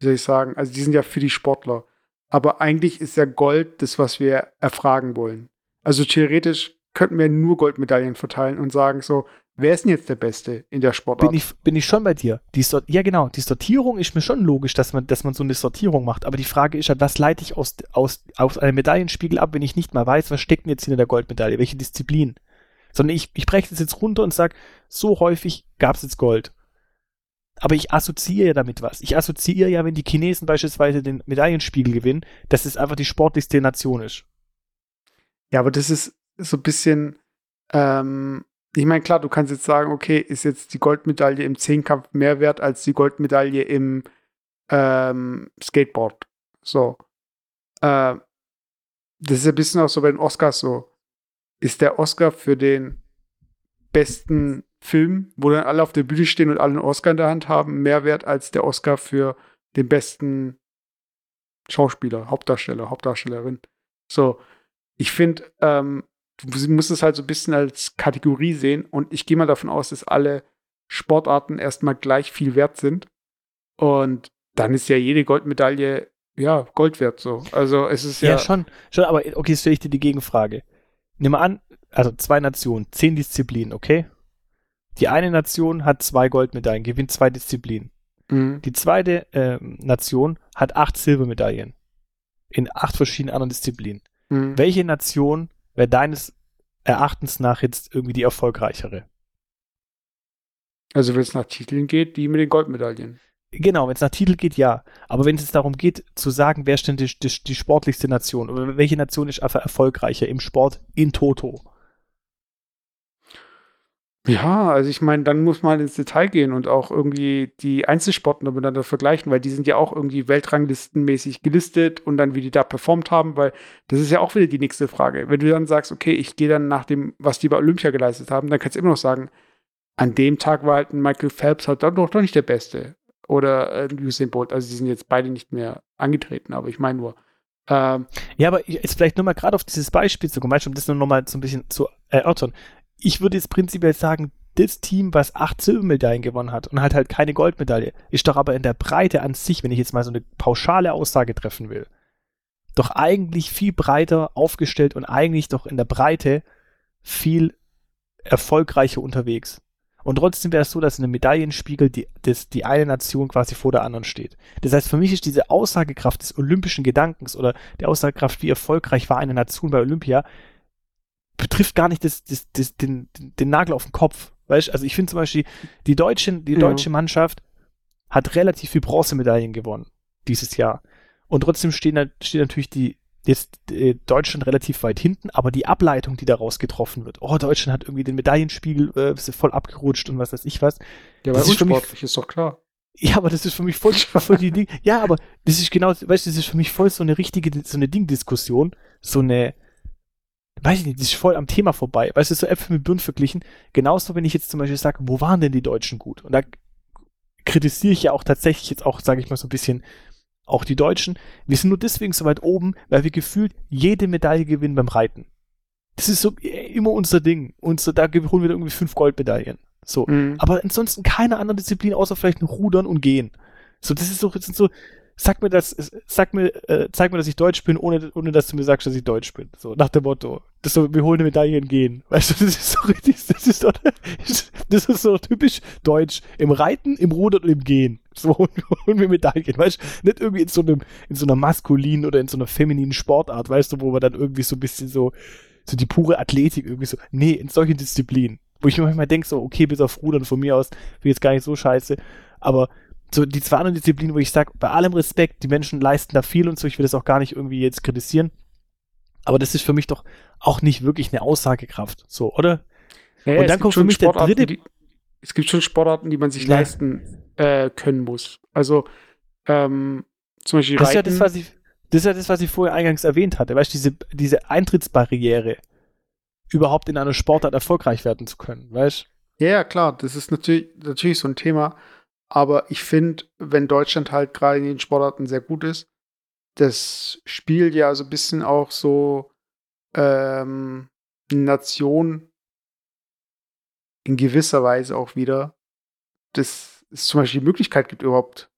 wie soll ich sagen, also die sind ja für die Sportler. Aber eigentlich ist ja Gold das, was wir erfragen wollen. Also theoretisch könnten wir nur Goldmedaillen verteilen und sagen so, wer ist denn jetzt der Beste in der Sportart? bin ich, bin ich schon bei dir. Die Sort ja, genau. Die Sortierung ist mir schon logisch, dass man, dass man so eine Sortierung macht. Aber die Frage ist halt, was leite ich aus, aus, aus einem Medaillenspiegel ab, wenn ich nicht mal weiß, was steckt denn jetzt hinter der Goldmedaille? Welche Disziplin? Sondern ich, ich breche das jetzt runter und sage, so häufig gab es jetzt Gold. Aber ich assoziiere ja damit was. Ich assoziiere ja, wenn die Chinesen beispielsweise den Medaillenspiegel gewinnen, dass es einfach die sportlichste Nation ist. Ja, aber das ist so ein bisschen, ähm, ich meine, klar, du kannst jetzt sagen, okay, ist jetzt die Goldmedaille im Zehnkampf mehr wert als die Goldmedaille im ähm, Skateboard. So. Äh, das ist ein bisschen auch so bei den Oscars so. Ist der Oscar für den besten Film, wo dann alle auf der Bühne stehen und alle einen Oscar in der Hand haben, mehr wert als der Oscar für den besten Schauspieler, Hauptdarsteller, Hauptdarstellerin. So, ich finde, ähm, du musst es halt so ein bisschen als Kategorie sehen und ich gehe mal davon aus, dass alle Sportarten erstmal gleich viel wert sind und dann ist ja jede Goldmedaille ja Gold wert so. Also es ist Ja, ja, schon, schon, aber okay, jetzt stelle ich dir die Gegenfrage. Nimm mal an, also zwei Nationen, zehn Disziplinen, okay? Die eine Nation hat zwei Goldmedaillen, gewinnt zwei Disziplinen. Mhm. Die zweite ähm, Nation hat acht Silbermedaillen in acht verschiedenen anderen Disziplinen. Mhm. Welche Nation wäre deines Erachtens nach jetzt irgendwie die erfolgreichere? Also wenn es nach Titeln geht, die mit den Goldmedaillen. Genau, wenn es nach Titel geht, ja. Aber wenn es darum geht, zu sagen, wer ist denn die, die, die sportlichste Nation oder welche Nation ist einfach erfolgreicher im Sport in Toto? Ja, also ich meine, dann muss man ins Detail gehen und auch irgendwie die Einzelsportler miteinander vergleichen, weil die sind ja auch irgendwie weltranglistenmäßig gelistet und dann, wie die da performt haben, weil das ist ja auch wieder die nächste Frage. Wenn du dann sagst, okay, ich gehe dann nach dem, was die bei Olympia geleistet haben, dann kannst du immer noch sagen, an dem Tag war halt ein Michael Phelps halt doch, doch nicht der Beste. Oder äh, Usain Bolt. Also die sind jetzt beide nicht mehr angetreten, aber ich meine nur, ähm, Ja, aber jetzt vielleicht nochmal gerade auf dieses Beispiel zu kommen, um das nur nochmal so ein bisschen zu erörtern. Ich würde jetzt prinzipiell sagen, das Team, was acht Silbermedaillen gewonnen hat und hat halt keine Goldmedaille, ist doch aber in der Breite an sich, wenn ich jetzt mal so eine pauschale Aussage treffen will, doch eigentlich viel breiter aufgestellt und eigentlich doch in der Breite viel erfolgreicher unterwegs. Und trotzdem wäre es so, dass in einem Medaillenspiegel die, das, die eine Nation quasi vor der anderen steht. Das heißt, für mich ist diese Aussagekraft des olympischen Gedankens oder der Aussagekraft, wie erfolgreich war eine Nation bei Olympia, betrifft gar nicht das, das, das, den, den Nagel auf den Kopf. Weißt also ich finde zum Beispiel, die, Deutschen, die deutsche Mannschaft hat relativ viel Bronzemedaillen gewonnen dieses Jahr. Und trotzdem stehen, steht natürlich die, jetzt äh, Deutschland relativ weit hinten, aber die Ableitung, die daraus getroffen wird, oh, Deutschland hat irgendwie den Medaillenspiegel äh, voll abgerutscht und was weiß ich was. Ja, weil unsportlich ist doch klar. Ja, aber das ist für mich voll, voll die Ding. Ja, aber das ist genau, weißt du, das ist für mich voll so eine richtige, so eine Dingdiskussion, so eine, weiß ich nicht, das ist voll am Thema vorbei. Weißt du, so Äpfel mit Birnen verglichen. Genauso, wenn ich jetzt zum Beispiel sage, wo waren denn die Deutschen gut? Und da kritisiere ich ja auch tatsächlich jetzt auch, sage ich mal, so ein bisschen auch die Deutschen. Wir sind nur deswegen so weit oben, weil wir gefühlt jede Medaille gewinnen beim Reiten. Das ist so immer unser Ding. Und so, da holen wir irgendwie fünf Goldmedaillen. So. Mhm. Aber ansonsten keine andere Disziplin außer vielleicht Rudern und Gehen. So, das ist so, das sind so, sag mir das, sag mir, äh, zeig mir, dass ich Deutsch bin, ohne, ohne dass du mir sagst, dass ich Deutsch bin. So, nach dem Motto. Das so, wir holen eine Medaille und gehen. Weißt du, das ist so richtig, das ist so, das ist so typisch deutsch. Im Reiten, im Rudern und im Gehen. So holen wir Medaillen, weißt du? Nicht irgendwie in so einem, in so einer maskulinen oder in so einer femininen Sportart, weißt du, wo man dann irgendwie so ein bisschen so, so die pure Athletik irgendwie so, nee, in solchen Disziplinen. Wo ich mir manchmal denke, so, okay, bis auf Rudern von mir aus, bin jetzt gar nicht so scheiße, aber so die zwei anderen Disziplinen, wo ich sage, bei allem Respekt, die Menschen leisten da viel und so, ich will das auch gar nicht irgendwie jetzt kritisieren. Aber das ist für mich doch auch nicht wirklich eine Aussagekraft, so, oder? Ja, und dann kommt für mich der dritte. Die, es gibt schon Sportarten, die man sich ja. leisten äh, können muss. Also, ähm, zum Beispiel das Ist ja das, was ich, das ist ja das, was ich vorher eingangs erwähnt hatte. Weißt du, diese, diese Eintrittsbarriere, überhaupt in einer Sportart erfolgreich werden zu können, weißt Ja, ja, klar. Das ist natürlich, natürlich so ein Thema. Aber ich finde, wenn Deutschland halt gerade in den Sportarten sehr gut ist, das spielt ja so ein bisschen auch so ähm, Nation in gewisser Weise auch wieder, dass es zum Beispiel die Möglichkeit gibt, überhaupt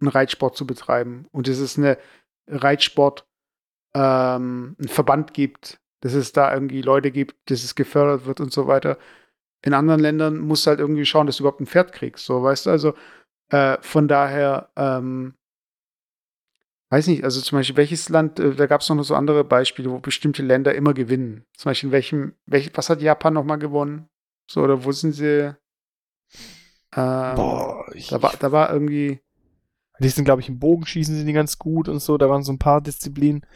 einen Reitsport zu betreiben. Und dass es eine Reitsport, ähm, einen Verband gibt, dass es da irgendwie Leute gibt, dass es gefördert wird und so weiter in anderen Ländern musst du halt irgendwie schauen, dass du überhaupt ein Pferd kriegst. So, weißt du, also äh, von daher, ähm, weiß nicht, also zum Beispiel, welches Land, äh, da gab es noch so andere Beispiele, wo bestimmte Länder immer gewinnen. Zum Beispiel, in welchem, welch, was hat Japan nochmal gewonnen? So, oder wo sind sie? Ähm, Boah, ich, da, war, da war irgendwie. Die sind, glaube ich, im Bogenschießen sind die ganz gut und so, da waren so ein paar Disziplinen.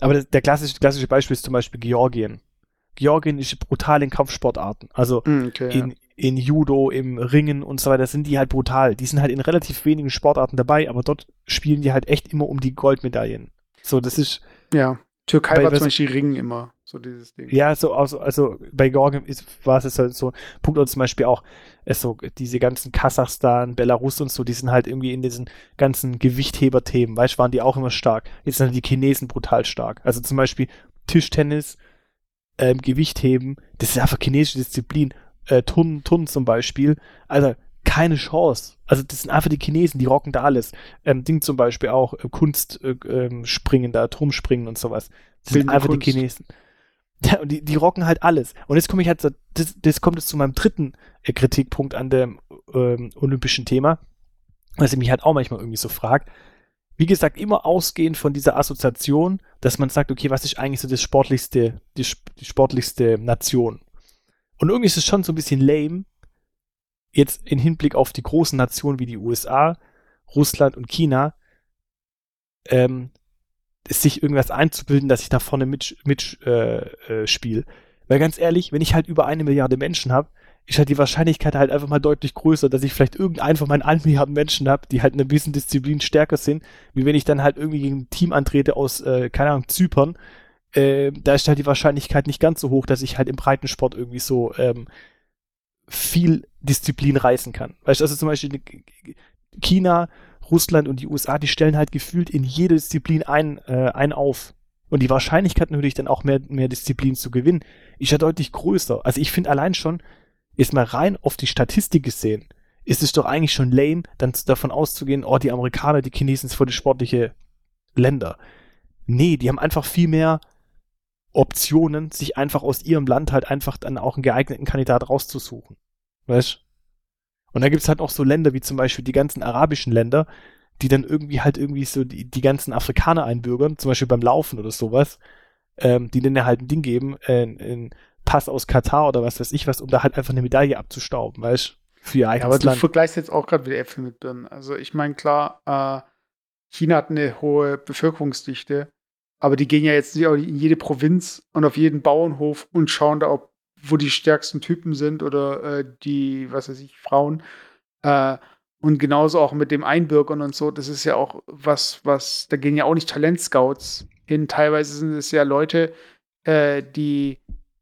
Aber das, der klassische, klassische Beispiel ist zum Beispiel Georgien. Georgien ist brutal in Kampfsportarten. Also hm, okay, in, ja. in Judo, im Ringen und so weiter sind die halt brutal. Die sind halt in relativ wenigen Sportarten dabei, aber dort spielen die halt echt immer um die Goldmedaillen. So, das ist. Ja. Türkei bei, war zum Beispiel Ringen immer, so dieses Ding. Ja, so, also, also bei Georgien ist, war es halt so, Punkt und zum Beispiel auch, es so, diese ganzen Kasachstan, Belarus und so, die sind halt irgendwie in diesen ganzen Gewichtheber-Themen, weißt du, waren die auch immer stark. Jetzt sind halt die Chinesen brutal stark. Also zum Beispiel Tischtennis, ähm, Gewichtheben, das ist einfach chinesische Disziplin. Äh, Turnen, Turnen zum Beispiel, also keine Chance. Also das sind einfach die Chinesen, die rocken da alles. Ähm, Ding zum Beispiel auch, äh, Kunst äh, ähm, springen da, Turmspringen und sowas. Das sind einfach Kunst. die Chinesen. Ja, und die, die rocken halt alles. Und jetzt komme ich halt, das, das kommt jetzt zu meinem dritten äh, Kritikpunkt an dem ähm, olympischen Thema, was ich mich halt auch manchmal irgendwie so frage wie gesagt, immer ausgehend von dieser Assoziation, dass man sagt, okay, was ist eigentlich so das sportlichste, die, die sportlichste Nation? Und irgendwie ist es schon so ein bisschen lame, jetzt in Hinblick auf die großen Nationen wie die USA, Russland und China, ähm, sich irgendwas einzubilden, dass ich da vorne mitspiele. Mit, äh, äh, Weil ganz ehrlich, wenn ich halt über eine Milliarde Menschen habe, ist halt die Wahrscheinlichkeit halt einfach mal deutlich größer, dass ich vielleicht irgendeinen von meinen 1 Milliarden Menschen habe, die halt in einer gewissen Disziplin stärker sind, wie wenn ich dann halt irgendwie gegen ein Team antrete aus, äh, keine Ahnung, Zypern. Äh, da ist halt die Wahrscheinlichkeit nicht ganz so hoch, dass ich halt im Breitensport irgendwie so ähm, viel Disziplin reißen kann. Weißt du, also zum Beispiel China, Russland und die USA, die stellen halt gefühlt in jede Disziplin ein, äh, ein auf. Und die Wahrscheinlichkeit natürlich dann auch mehr, mehr Disziplin zu gewinnen, ist ja deutlich größer. Also ich finde allein schon, jetzt mal rein auf die Statistik gesehen, ist es doch eigentlich schon lame, dann davon auszugehen, oh, die Amerikaner, die Chinesen sind voll die sportliche Länder. Nee, die haben einfach viel mehr Optionen, sich einfach aus ihrem Land halt einfach dann auch einen geeigneten Kandidat rauszusuchen. weißt Und da gibt's halt auch so Länder wie zum Beispiel die ganzen arabischen Länder, die dann irgendwie halt irgendwie so die, die ganzen Afrikaner einbürgern, zum Beispiel beim Laufen oder sowas, ähm, die denen halt ein Ding geben, äh, ein Pass aus Katar oder was weiß ich was, um da halt einfach eine Medaille abzustauben, weißt Für ihr eigenes aber Land. du vergleichst jetzt auch gerade wieder Äpfel mit Birnen. Also ich meine, klar, äh, China hat eine hohe Bevölkerungsdichte, aber die gehen ja jetzt nicht in jede Provinz und auf jeden Bauernhof und schauen da, ob, wo die stärksten Typen sind oder äh, die, was weiß ich, Frauen. Äh, und genauso auch mit dem Einbürgern und so. Das ist ja auch was, was, da gehen ja auch nicht Talentscouts hin. Teilweise sind es ja Leute, äh, die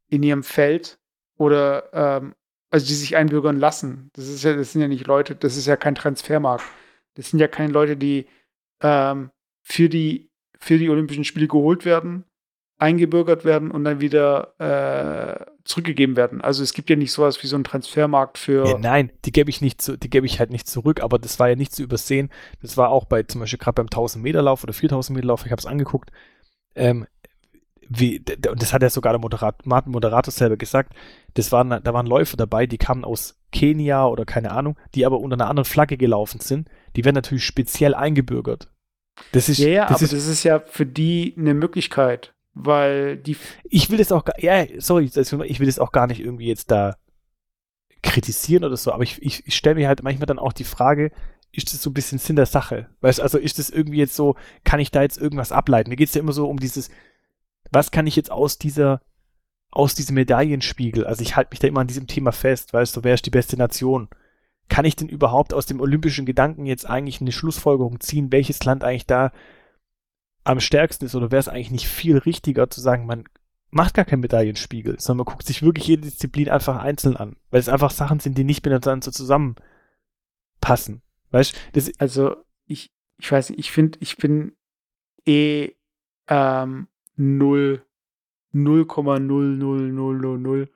in ihrem Feld oder ähm, also die sich einbürgern lassen. Das ist ja, das sind ja nicht Leute, das ist ja kein Transfermarkt. Das sind ja keine Leute, die ähm, für die für die Olympischen Spiele geholt werden, eingebürgert werden und dann wieder äh, zurückgegeben werden. Also es gibt ja nicht sowas wie so einen Transfermarkt für. Ja, nein, die gebe ich nicht, zu, die gebe ich halt nicht zurück. Aber das war ja nicht zu übersehen. Das war auch bei zum Beispiel gerade beim 1000 Meter Lauf oder 4000 Meter Lauf. Ich habe es angeguckt. Ähm, wie, und das hat ja sogar der Moderat, Moderator selber gesagt. Das waren, da waren Läufer dabei, die kamen aus Kenia oder keine Ahnung, die aber unter einer anderen Flagge gelaufen sind. Die werden natürlich speziell eingebürgert. Das ist, ja, ja das aber ist, das ist ja für die eine Möglichkeit, weil die. Ich will das auch gar, ja, sorry, ich will das auch gar nicht irgendwie jetzt da kritisieren oder so, aber ich, ich, ich stelle mir halt manchmal dann auch die Frage, ist das so ein bisschen Sinn der Sache? Weißt also ist das irgendwie jetzt so, kann ich da jetzt irgendwas ableiten? Mir geht es ja immer so um dieses, was kann ich jetzt aus dieser, aus diesem Medaillenspiegel, also ich halte mich da immer an diesem Thema fest, weißt du, wer ist die beste Nation? kann ich denn überhaupt aus dem olympischen Gedanken jetzt eigentlich eine Schlussfolgerung ziehen, welches Land eigentlich da am stärksten ist? Oder wäre es eigentlich nicht viel richtiger zu sagen, man macht gar keinen Medaillenspiegel, sondern man guckt sich wirklich jede Disziplin einfach einzeln an, weil es einfach Sachen sind, die nicht miteinander so zusammenpassen. Weißt du? Also, ich, ich weiß nicht, ich finde, ich bin eh ähm, 0, 0,00000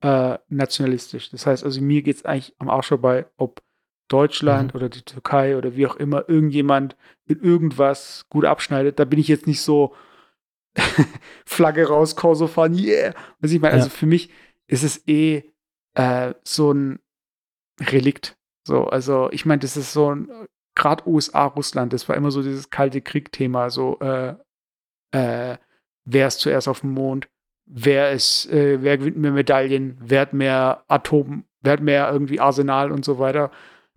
äh, nationalistisch. Das heißt also, mir geht es eigentlich am Arsch vorbei, ob Deutschland mhm. oder die Türkei oder wie auch immer irgendjemand in irgendwas gut abschneidet. Da bin ich jetzt nicht so Flagge raus, Corso fahren, yeah. Was ich meine, also ja. also für mich ist es eh äh, so ein Relikt. So, also ich meine, das ist so ein, gerade USA, Russland, das war immer so dieses kalte Krieg-Thema, so äh, äh, wer ist zuerst auf dem Mond, wer ist, äh, wer gewinnt mehr Medaillen, wer hat mehr Atom, wer hat mehr irgendwie Arsenal und so weiter.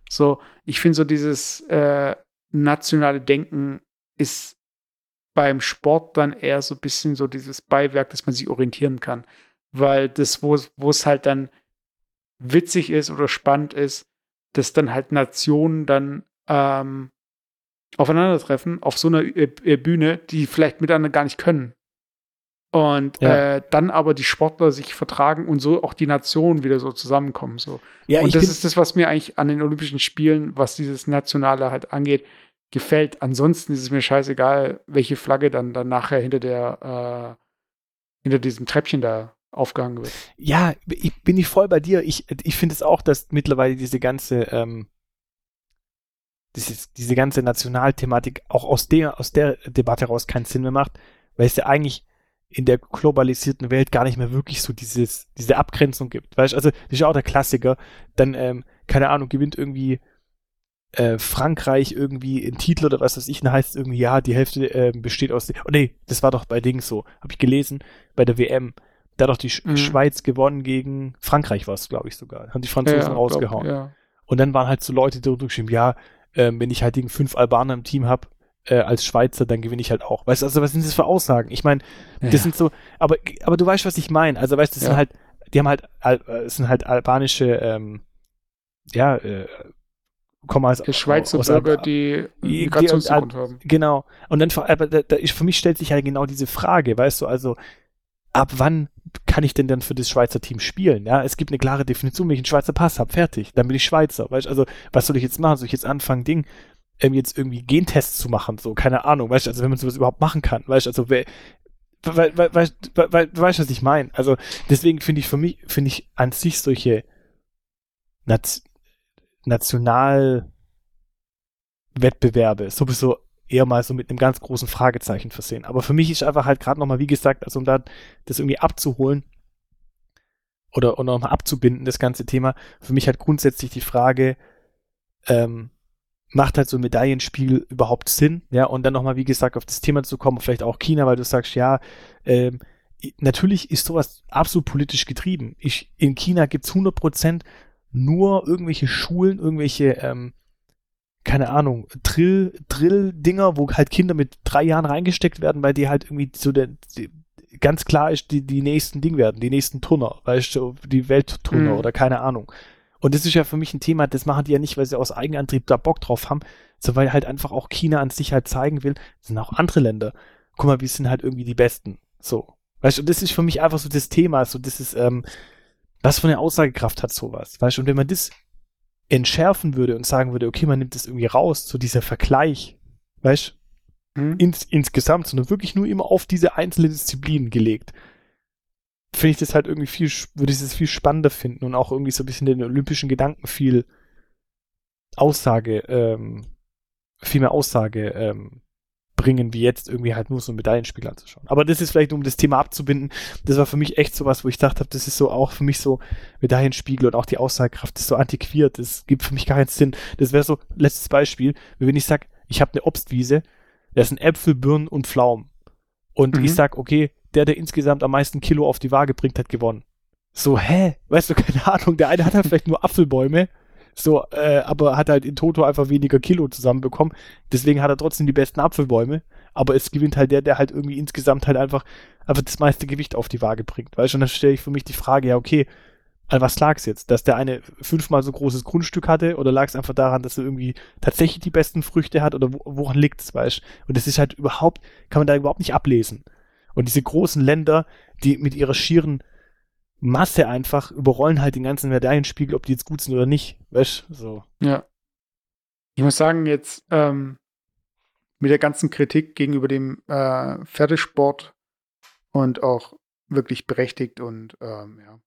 So, ich finde so dieses äh, nationale Denken ist beim Sport dann eher so ein bisschen so dieses Beiwerk, dass man sich orientieren kann. Weil das, wo es halt dann witzig ist oder spannend ist, dass dann halt Nationen dann ähm, aufeinandertreffen auf so einer Bühne, die vielleicht miteinander gar nicht können. Und ja. äh, dann aber die Sportler sich vertragen und so auch die Nationen wieder so zusammenkommen. So. Ja, und das ist das, was mir eigentlich an den Olympischen Spielen, was dieses Nationale halt angeht, gefällt. Ansonsten ist es mir scheißegal, welche Flagge dann, dann nachher hinter der, äh, hinter diesem Treppchen da aufgehangen wird. Ja, ich, bin ich voll bei dir. Ich, ich finde es auch, dass mittlerweile diese ganze, ähm, dieses, diese ganze Nationalthematik auch aus der, aus der Debatte heraus keinen Sinn mehr macht, weil es ja eigentlich in der globalisierten Welt gar nicht mehr wirklich so dieses, diese Abgrenzung gibt. Weißt also, das ist ja auch der Klassiker. Dann, ähm, keine Ahnung, gewinnt irgendwie äh, Frankreich irgendwie einen Titel oder was weiß ich, dann heißt es irgendwie, ja, die Hälfte äh, besteht aus. Oh nee, das war doch bei Dings so. Habe ich gelesen, bei der WM. Da hat doch die Sch mhm. Schweiz gewonnen gegen Frankreich, war es, glaube ich, sogar. Haben die Franzosen ja, rausgehauen. Glaub, ja. Und dann waren halt so Leute, die drunter geschrieben, ja, äh, wenn ich halt gegen fünf Albaner im Team habe, äh, als Schweizer, dann gewinne ich halt auch. Weißt du, also was sind das für Aussagen? Ich meine, das ja. sind so, aber, aber du weißt, was ich meine. Also weißt du, das ja. sind halt, die haben halt, äh, es sind halt albanische, ähm, ja, äh, kommen als Schweizer aus, Bürger, die Migrationshintergrund haben. Genau. Und dann, aber da, da, für mich stellt sich halt genau diese Frage, weißt du, also ab wann kann ich denn dann für das Schweizer Team spielen? Ja, es gibt eine klare Definition, wenn ich einen Schweizer Pass habe, fertig, dann bin ich Schweizer, weißt du, also was soll ich jetzt machen? Soll ich jetzt anfangen, Ding, ähm, jetzt irgendwie Gentests zu machen, so, keine Ahnung, weißt du, also wenn man sowas überhaupt machen kann, weißt du, also wer, weil, weil, weil, weil, du weißt, was ich meine. Also deswegen finde ich für mich, finde ich an sich solche Nat Nationalwettbewerbe sowieso eher mal so mit einem ganz großen Fragezeichen versehen. Aber für mich ist einfach halt gerade nochmal, wie gesagt, also um da das irgendwie abzuholen, oder, oder nochmal abzubinden, das ganze Thema, für mich halt grundsätzlich die Frage, ähm, macht halt so ein Medaillenspiel überhaupt Sinn? Ja, und dann nochmal, wie gesagt, auf das Thema zu kommen, vielleicht auch China, weil du sagst, ja, ähm, natürlich ist sowas absolut politisch getrieben. Ich, in China gibt's 100 Prozent nur irgendwelche Schulen, irgendwelche, ähm, keine Ahnung, Drill, Drill-Dinger, wo halt Kinder mit drei Jahren reingesteckt werden, weil die halt irgendwie so der, die, ganz klar ist, die, die nächsten Ding werden, die nächsten Turner, weißt du, die Weltturner mhm. oder keine Ahnung. Und das ist ja für mich ein Thema, das machen die ja nicht, weil sie aus Eigenantrieb da Bock drauf haben, sondern weil halt einfach auch China an sich halt zeigen will, sind auch andere Länder. Guck mal, wir sind halt irgendwie die Besten. So. Weißt du, das ist für mich einfach so das Thema, so das ist, ähm, was für eine Aussagekraft hat sowas, weißt du, und wenn man das entschärfen würde und sagen würde, okay, man nimmt das irgendwie raus, so dieser Vergleich, weißt du, hm. ins, insgesamt, sondern wirklich nur immer auf diese einzelnen Disziplinen gelegt, finde ich das halt irgendwie viel, würde ich das viel spannender finden und auch irgendwie so ein bisschen den olympischen Gedanken viel Aussage, ähm, viel mehr Aussage ähm, bringen, wie jetzt irgendwie halt nur so ein Medaillenspiel anzuschauen. Aber das ist vielleicht, um das Thema abzubinden, das war für mich echt so was, wo ich dachte, das ist so auch für mich so Medaillenspiegel und auch die Aussagekraft ist so antiquiert, das gibt für mich gar keinen Sinn. Das wäre so, letztes Beispiel, wenn ich sage, ich habe eine Obstwiese, da sind Äpfel, Birnen und Pflaumen. Und mhm. ich sag, okay, der, der insgesamt am meisten Kilo auf die Waage bringt, hat gewonnen. So, hä? Weißt du, keine Ahnung, der eine hat halt vielleicht nur Apfelbäume, so, äh, aber hat halt in Toto einfach weniger Kilo zusammenbekommen. Deswegen hat er trotzdem die besten Apfelbäume. Aber es gewinnt halt der, der halt irgendwie insgesamt halt einfach, einfach das meiste Gewicht auf die Waage bringt. Weißt du, und dann stelle ich für mich die Frage, ja, okay, an was lag es jetzt? Dass der eine fünfmal so großes Grundstück hatte oder lag es einfach daran, dass er irgendwie tatsächlich die besten Früchte hat oder woran liegt es, weißt du? Und das ist halt überhaupt, kann man da überhaupt nicht ablesen. Und diese großen Länder, die mit ihrer schieren Masse einfach überrollen halt den ganzen Medaillenspiegel, ob die jetzt gut sind oder nicht. Weißt so. Ja. Ich muss sagen, jetzt ähm, mit der ganzen Kritik gegenüber dem äh, Pferdesport und auch wirklich berechtigt und ähm, ja.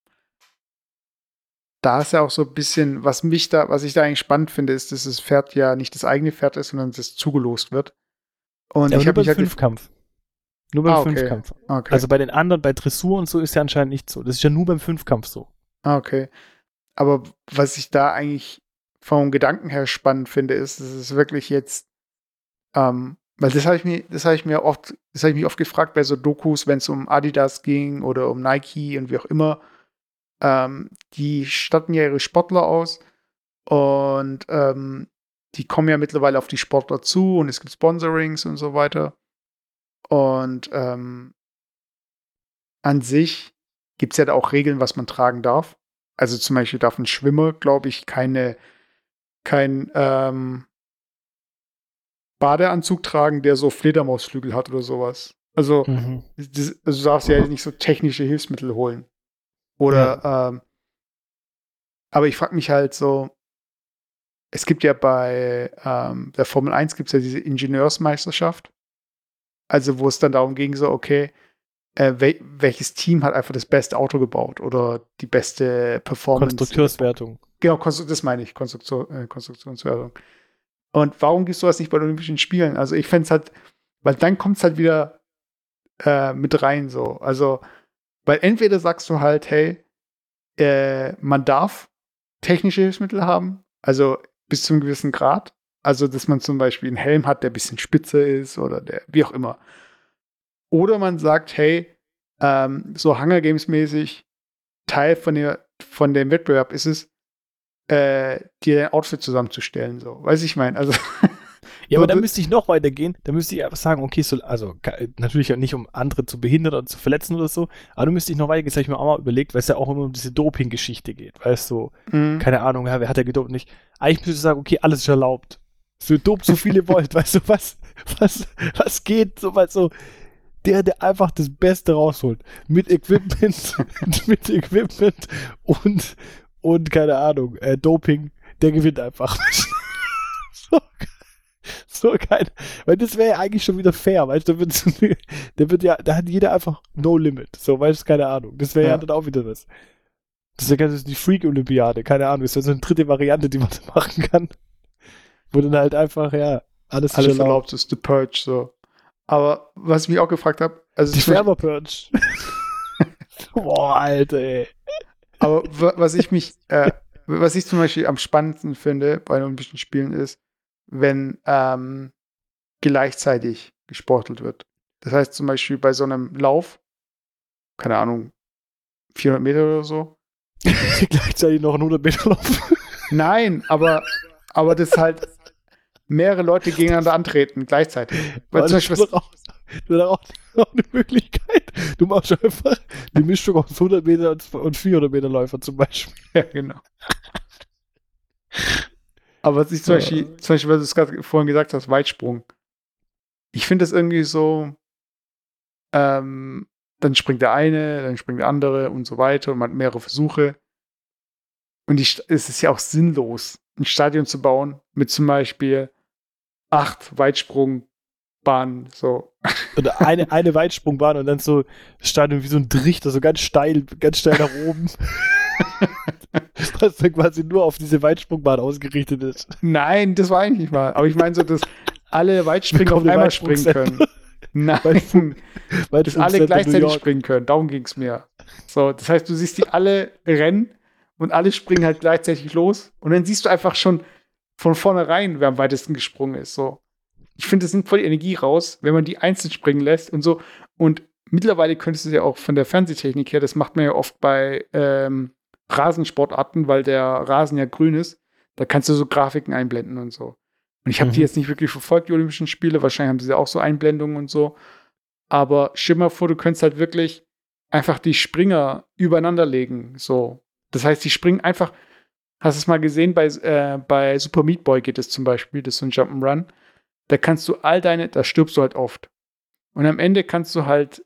Da ist ja auch so ein bisschen, was mich da, was ich da eigentlich spannend finde, ist, dass das Pferd ja nicht das eigene Pferd ist, sondern dass es zugelost wird. Und ja, ich habe mich halt Fünfkampf. Nur beim ah, okay. Fünfkampf. Okay. Also bei den anderen, bei Dressur und so ist ja anscheinend nicht so. Das ist ja nur beim Fünfkampf so. Ah, okay. Aber was ich da eigentlich vom Gedanken her spannend finde, ist, dass es wirklich jetzt, ähm, weil das habe ich mir, das habe ich mir oft, das habe ich mich oft gefragt bei so Dokus, wenn es um Adidas ging oder um Nike und wie auch immer. Ähm, die statten ja ihre Sportler aus und ähm, die kommen ja mittlerweile auf die Sportler zu und es gibt Sponsorings und so weiter. Und ähm, an sich gibt es ja da auch Regeln, was man tragen darf. Also zum Beispiel darf ein Schwimmer, glaube ich, keine, kein ähm, Badeanzug tragen, der so Fledermausflügel hat oder sowas. Also, mhm. das, also du darfst ja nicht so technische Hilfsmittel holen. Oder, ja. ähm, aber ich frage mich halt so, es gibt ja bei ähm, der Formel 1 gibt es ja diese Ingenieursmeisterschaft. Also, wo es dann darum ging, so, okay, äh, wel welches Team hat einfach das beste Auto gebaut oder die beste Performance? Konstrukteurswertung. Genau, das meine ich, Konstruktion, äh, Konstruktionswertung. Und warum gehst du das nicht bei den Olympischen Spielen? Also, ich fände es halt, weil dann kommt es halt wieder äh, mit rein, so. Also, weil entweder sagst du halt, hey, äh, man darf technische Hilfsmittel haben, also bis zu einem gewissen Grad, also, dass man zum Beispiel einen Helm hat, der ein bisschen spitzer ist oder der, wie auch immer. Oder man sagt, hey, ähm, so Hunger Games mäßig, Teil von, der, von dem Wettbewerb ist es, äh, dir ein Outfit zusammenzustellen. So, weiß ich meine. Also. Ja, aber da müsste ich noch weitergehen. Da müsste ich einfach sagen, okay, so, also natürlich auch nicht, um andere zu behindern oder zu verletzen oder so, aber da müsste ich noch weitergehen. Das habe ich mir auch mal überlegt, weil es ja auch immer um diese Doping-Geschichte geht. Weißt du, so, mhm. keine Ahnung, wer hat ja gedopt nicht. Eigentlich müsste ich sagen, okay, alles ist erlaubt. So dope, so viele wollt, weißt du, was, was, was geht, so, weil so, der, der einfach das Beste rausholt. Mit Equipment, mit Equipment und, und keine Ahnung, äh, Doping, der gewinnt einfach. so, so kein, weil das wäre ja eigentlich schon wieder fair, weißt du, da wird, der wird ja, da hat jeder einfach no limit, so, weißt du, keine Ahnung. Das wäre ja. ja. dann auch wieder was. Das ist ja die Freak-Olympiade, keine Ahnung, das wäre so eine dritte Variante, die man machen kann. Wo dann halt einfach, ja, alles, alles erlaubt ist, The Purge, so. Aber was ich mich auch gefragt habe, also. Die Purge. Boah, Alter, ey. Aber was ich mich, äh, was ich zum Beispiel am spannendsten finde bei Olympischen Spielen ist, wenn ähm, gleichzeitig gesportelt wird. Das heißt zum Beispiel bei so einem Lauf, keine Ahnung, 400 Meter oder so. gleichzeitig noch ein 100 Meter Lauf. Nein, aber, aber das halt mehrere Leute gegeneinander antreten gleichzeitig. Weil zum Beispiel, was, du auch, auch eine Möglichkeit. Du machst einfach eine Mischung aus 100 Meter und 400 Meter Läufer zum Beispiel. Ja, genau. Aber was ich zum Beispiel, zum Beispiel, weil du es gerade vorhin gesagt hast, Weitsprung. Ich finde das irgendwie so, ähm, dann springt der eine, dann springt der andere und so weiter und man hat mehrere Versuche. Und die, es ist ja auch sinnlos, ein Stadion zu bauen mit zum Beispiel acht Weitsprungbahnen, so. Oder eine, eine Weitsprungbahn und dann so Stadion wie so ein Trichter, so ganz steil, ganz steil nach oben. Was dann quasi nur auf diese Weitsprungbahn ausgerichtet ist. Nein, das war eigentlich mal. Aber ich meine so, dass alle Weitspringer auf einmal springen können. Nein, weil dass alle gleichzeitig springen können. Darum ging es mir. So, das heißt, du siehst die alle rennen und alle springen halt gleichzeitig los und dann siehst du einfach schon von vornherein, wer am weitesten gesprungen ist. So, ich finde, es nimmt voll die Energie raus, wenn man die einzeln springen lässt und so. Und mittlerweile könntest du ja auch von der Fernsehtechnik her, das macht man ja oft bei ähm, Rasensportarten, weil der Rasen ja grün ist. Da kannst du so Grafiken einblenden und so. Und ich habe mhm. die jetzt nicht wirklich verfolgt, die Olympischen Spiele. Wahrscheinlich haben sie auch so Einblendungen und so. Aber schimmer vor, du könntest halt wirklich einfach die Springer übereinander legen. So. Das heißt, die springen einfach. Hast du es mal gesehen? Bei, äh, bei Super Meat Boy geht es zum Beispiel. Das ist so ein Jump'n'Run. Da kannst du all deine, da stirbst du halt oft. Und am Ende kannst du halt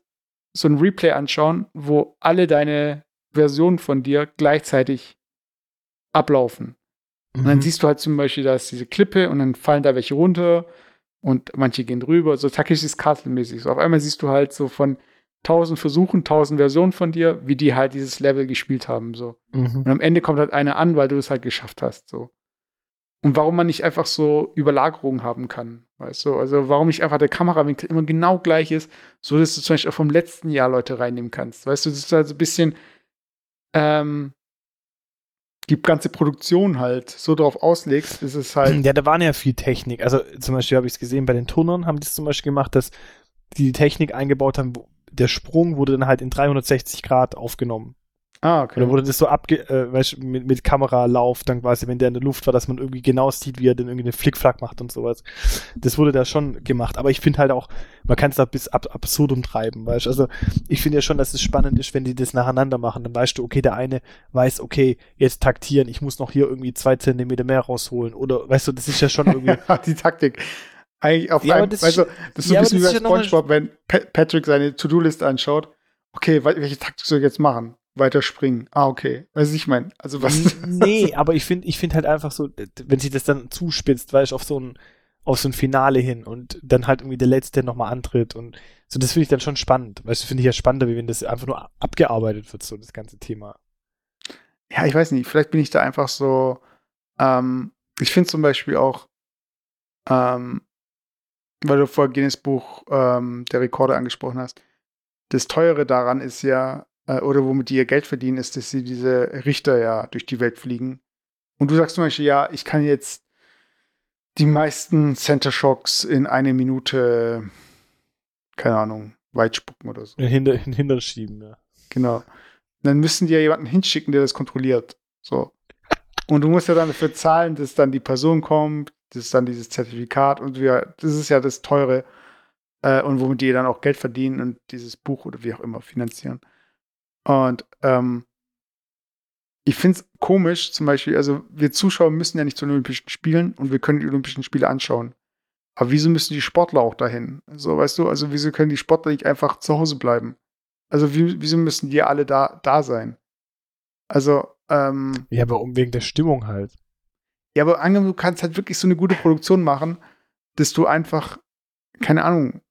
so ein Replay anschauen, wo alle deine Versionen von dir gleichzeitig ablaufen. Und dann mhm. siehst du halt zum Beispiel, da ist diese Klippe und dann fallen da welche runter und manche gehen drüber, so Takeshis Castle-mäßig. So auf einmal siehst du halt so von tausend Versuchen, tausend Versionen von dir, wie die halt dieses Level gespielt haben, so. Mhm. Und am Ende kommt halt einer an, weil du es halt geschafft hast, so. Und warum man nicht einfach so Überlagerungen haben kann, weißt du? Also warum nicht einfach der Kamerawinkel immer genau gleich ist, so dass du zum Beispiel auch vom letzten Jahr Leute reinnehmen kannst, weißt du? Das ist halt so ein bisschen, ähm, die ganze Produktion halt so drauf auslegst, ist es halt. Ja, da waren ja viel Technik. Also zum Beispiel habe ich es gesehen, bei den Turnern haben die es zum Beispiel gemacht, dass die, die Technik eingebaut haben, der Sprung wurde dann halt in 360 Grad aufgenommen. Ah, okay. Oder wurde das so abge, äh, weißt, mit, mit Kameralauf dann quasi, wenn der in der Luft war, dass man irgendwie genau sieht, wie er dann irgendwie einen Flickflack macht und sowas. Das wurde da schon gemacht. Aber ich finde halt auch, man kann es da bis ab absurdum treiben, weißt Also ich finde ja schon, dass es spannend ist, wenn die das nacheinander machen. Dann weißt du, okay, der eine weiß, okay, jetzt taktieren, ich muss noch hier irgendwie zwei Zentimeter mehr rausholen. Oder weißt du, das ist ja schon irgendwie. die Taktik. Eigentlich auf ja, einem, das, du, das ist so ja, ein bisschen wie bei Spongebob, wenn Patrick seine To-Do-Liste anschaut. Okay, welche Taktik soll ich jetzt machen? weiter springen. Ah, okay. Weiß ich mein, also was. Nee, aber ich finde ich finde halt einfach so, wenn sich das dann zuspitzt, weißt du, auf so ein, auf so ein Finale hin und dann halt irgendwie der Letzte nochmal antritt und so, das finde ich dann schon spannend. Weißt du, finde ich ja spannender, wie wenn das einfach nur abgearbeitet wird, so das ganze Thema. Ja, ich weiß nicht, vielleicht bin ich da einfach so, ähm, ich finde zum Beispiel auch, ähm, weil du vor Guinness Buch ähm, der Rekorde angesprochen hast, das Teure daran ist ja, äh, oder womit die ihr Geld verdienen, ist, dass sie diese Richter ja durch die Welt fliegen. Und du sagst zum Beispiel, ja, ich kann jetzt die meisten Center Shocks in eine Minute, keine Ahnung, weit spucken oder so. In Hinter, in Hinter schieben, ja. Genau. Dann müssen die ja jemanden hinschicken, der das kontrolliert. So. Und du musst ja dann dafür zahlen, dass dann die Person kommt, das ist dann dieses Zertifikat und wir, das ist ja das Teure äh, und womit die dann auch Geld verdienen und dieses Buch oder wie auch immer finanzieren. Und ähm, ich finde es komisch, zum Beispiel, also wir Zuschauer müssen ja nicht zu den Olympischen Spielen und wir können die Olympischen Spiele anschauen. Aber wieso müssen die Sportler auch dahin? So, weißt du, also wieso können die Sportler nicht einfach zu Hause bleiben? Also wie, wieso müssen die alle da, da sein? Also, ähm. Ja, aber um wegen der Stimmung halt. Ja, aber angenommen, du kannst halt wirklich so eine gute Produktion machen, dass du einfach, keine Ahnung.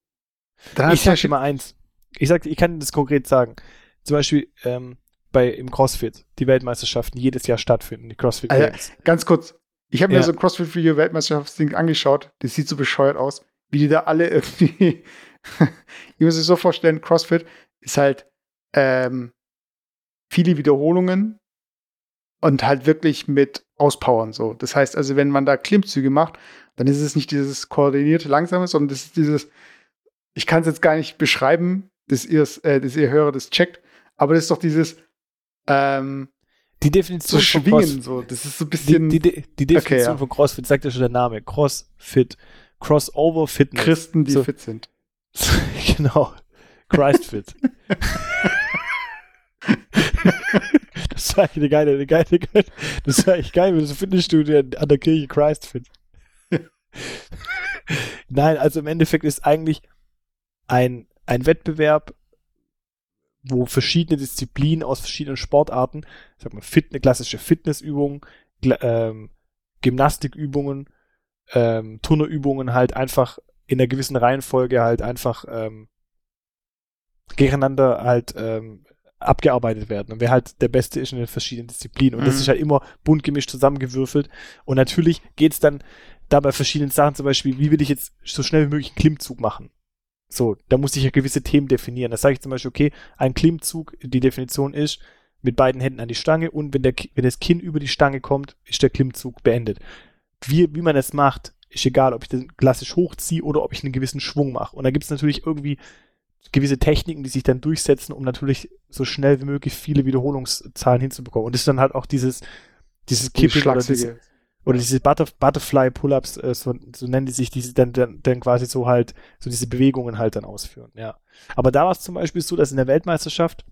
ich sag dir mal eins. Ich sag, ich kann das konkret sagen zum Beispiel ähm, bei im CrossFit die Weltmeisterschaften jedes Jahr stattfinden, die CrossFit Games. Also, ganz kurz, ich habe ja. mir so ein CrossFit-Video Weltmeisterschaftsding angeschaut, das sieht so bescheuert aus, wie die da alle irgendwie, ich muss sich so vorstellen, CrossFit ist halt ähm, viele Wiederholungen und halt wirklich mit auspowern so. Das heißt also, wenn man da Klimmzüge macht, dann ist es nicht dieses koordinierte langsame, sondern das ist dieses, ich kann es jetzt gar nicht beschreiben, dass, äh, dass ihr Hörer das checkt, aber das ist doch dieses ähm, die Definition so schwingen, so. Das ist so ein bisschen. Die, die, die Definition okay, ja. von CrossFit sagt ja schon der Name. Crossfit. Crossover Fitness. Christen, die so. fit sind. genau. Christfit. das war eigentlich eine geile, eine geile, eine geile das war echt geil, wenn so Fitnessstudio an der Kirche Christfit. Nein, also im Endeffekt ist eigentlich ein, ein Wettbewerb, wo verschiedene Disziplinen aus verschiedenen Sportarten, sag mal, Fit, klassische Fitnessübung, ähm, Gymnastikübungen, ähm, Turnerübungen halt einfach in einer gewissen Reihenfolge halt einfach ähm, gegeneinander halt ähm, abgearbeitet werden und wer halt der Beste ist in den verschiedenen Disziplinen. Und mhm. das ist halt immer bunt gemischt zusammengewürfelt. Und natürlich geht's dann da bei verschiedenen Sachen, zum Beispiel, wie will ich jetzt so schnell wie möglich einen Klimmzug machen? So, da muss ich ja gewisse Themen definieren. Da sage ich zum Beispiel, okay, ein Klimmzug, die Definition ist, mit beiden Händen an die Stange und wenn, der, wenn das Kinn über die Stange kommt, ist der Klimmzug beendet. Wie, wie man es macht, ist egal, ob ich den klassisch hochziehe oder ob ich einen gewissen Schwung mache. Und da gibt es natürlich irgendwie gewisse Techniken, die sich dann durchsetzen, um natürlich so schnell wie möglich viele Wiederholungszahlen hinzubekommen. Und das ist dann halt auch dieses, dieses Kipping oder diese, oder diese Butterf Butterfly Pull-ups, äh, so, so nennen die sich, die dann, dann, dann quasi so halt, so diese Bewegungen halt dann ausführen, ja. Aber da war es zum Beispiel so, dass in der Weltmeisterschaft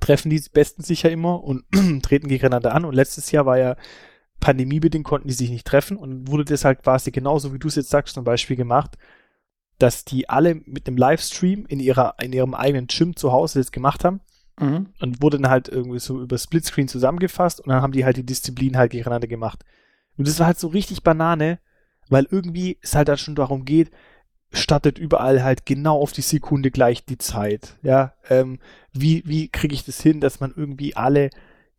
treffen die Besten sich ja immer und treten gegeneinander an und letztes Jahr war ja pandemiebedingt konnten die sich nicht treffen und wurde das halt quasi genauso, wie du es jetzt sagst, zum Beispiel gemacht, dass die alle mit einem Livestream in ihrer, in ihrem eigenen Gym zu Hause das gemacht haben mhm. und wurde dann halt irgendwie so über Splitscreen zusammengefasst und dann haben die halt die Disziplin halt gegeneinander gemacht. Und das war halt so richtig Banane, weil irgendwie es halt dann schon darum geht, startet überall halt genau auf die Sekunde gleich die Zeit. Ja, ähm, wie, wie kriege ich das hin, dass man irgendwie alle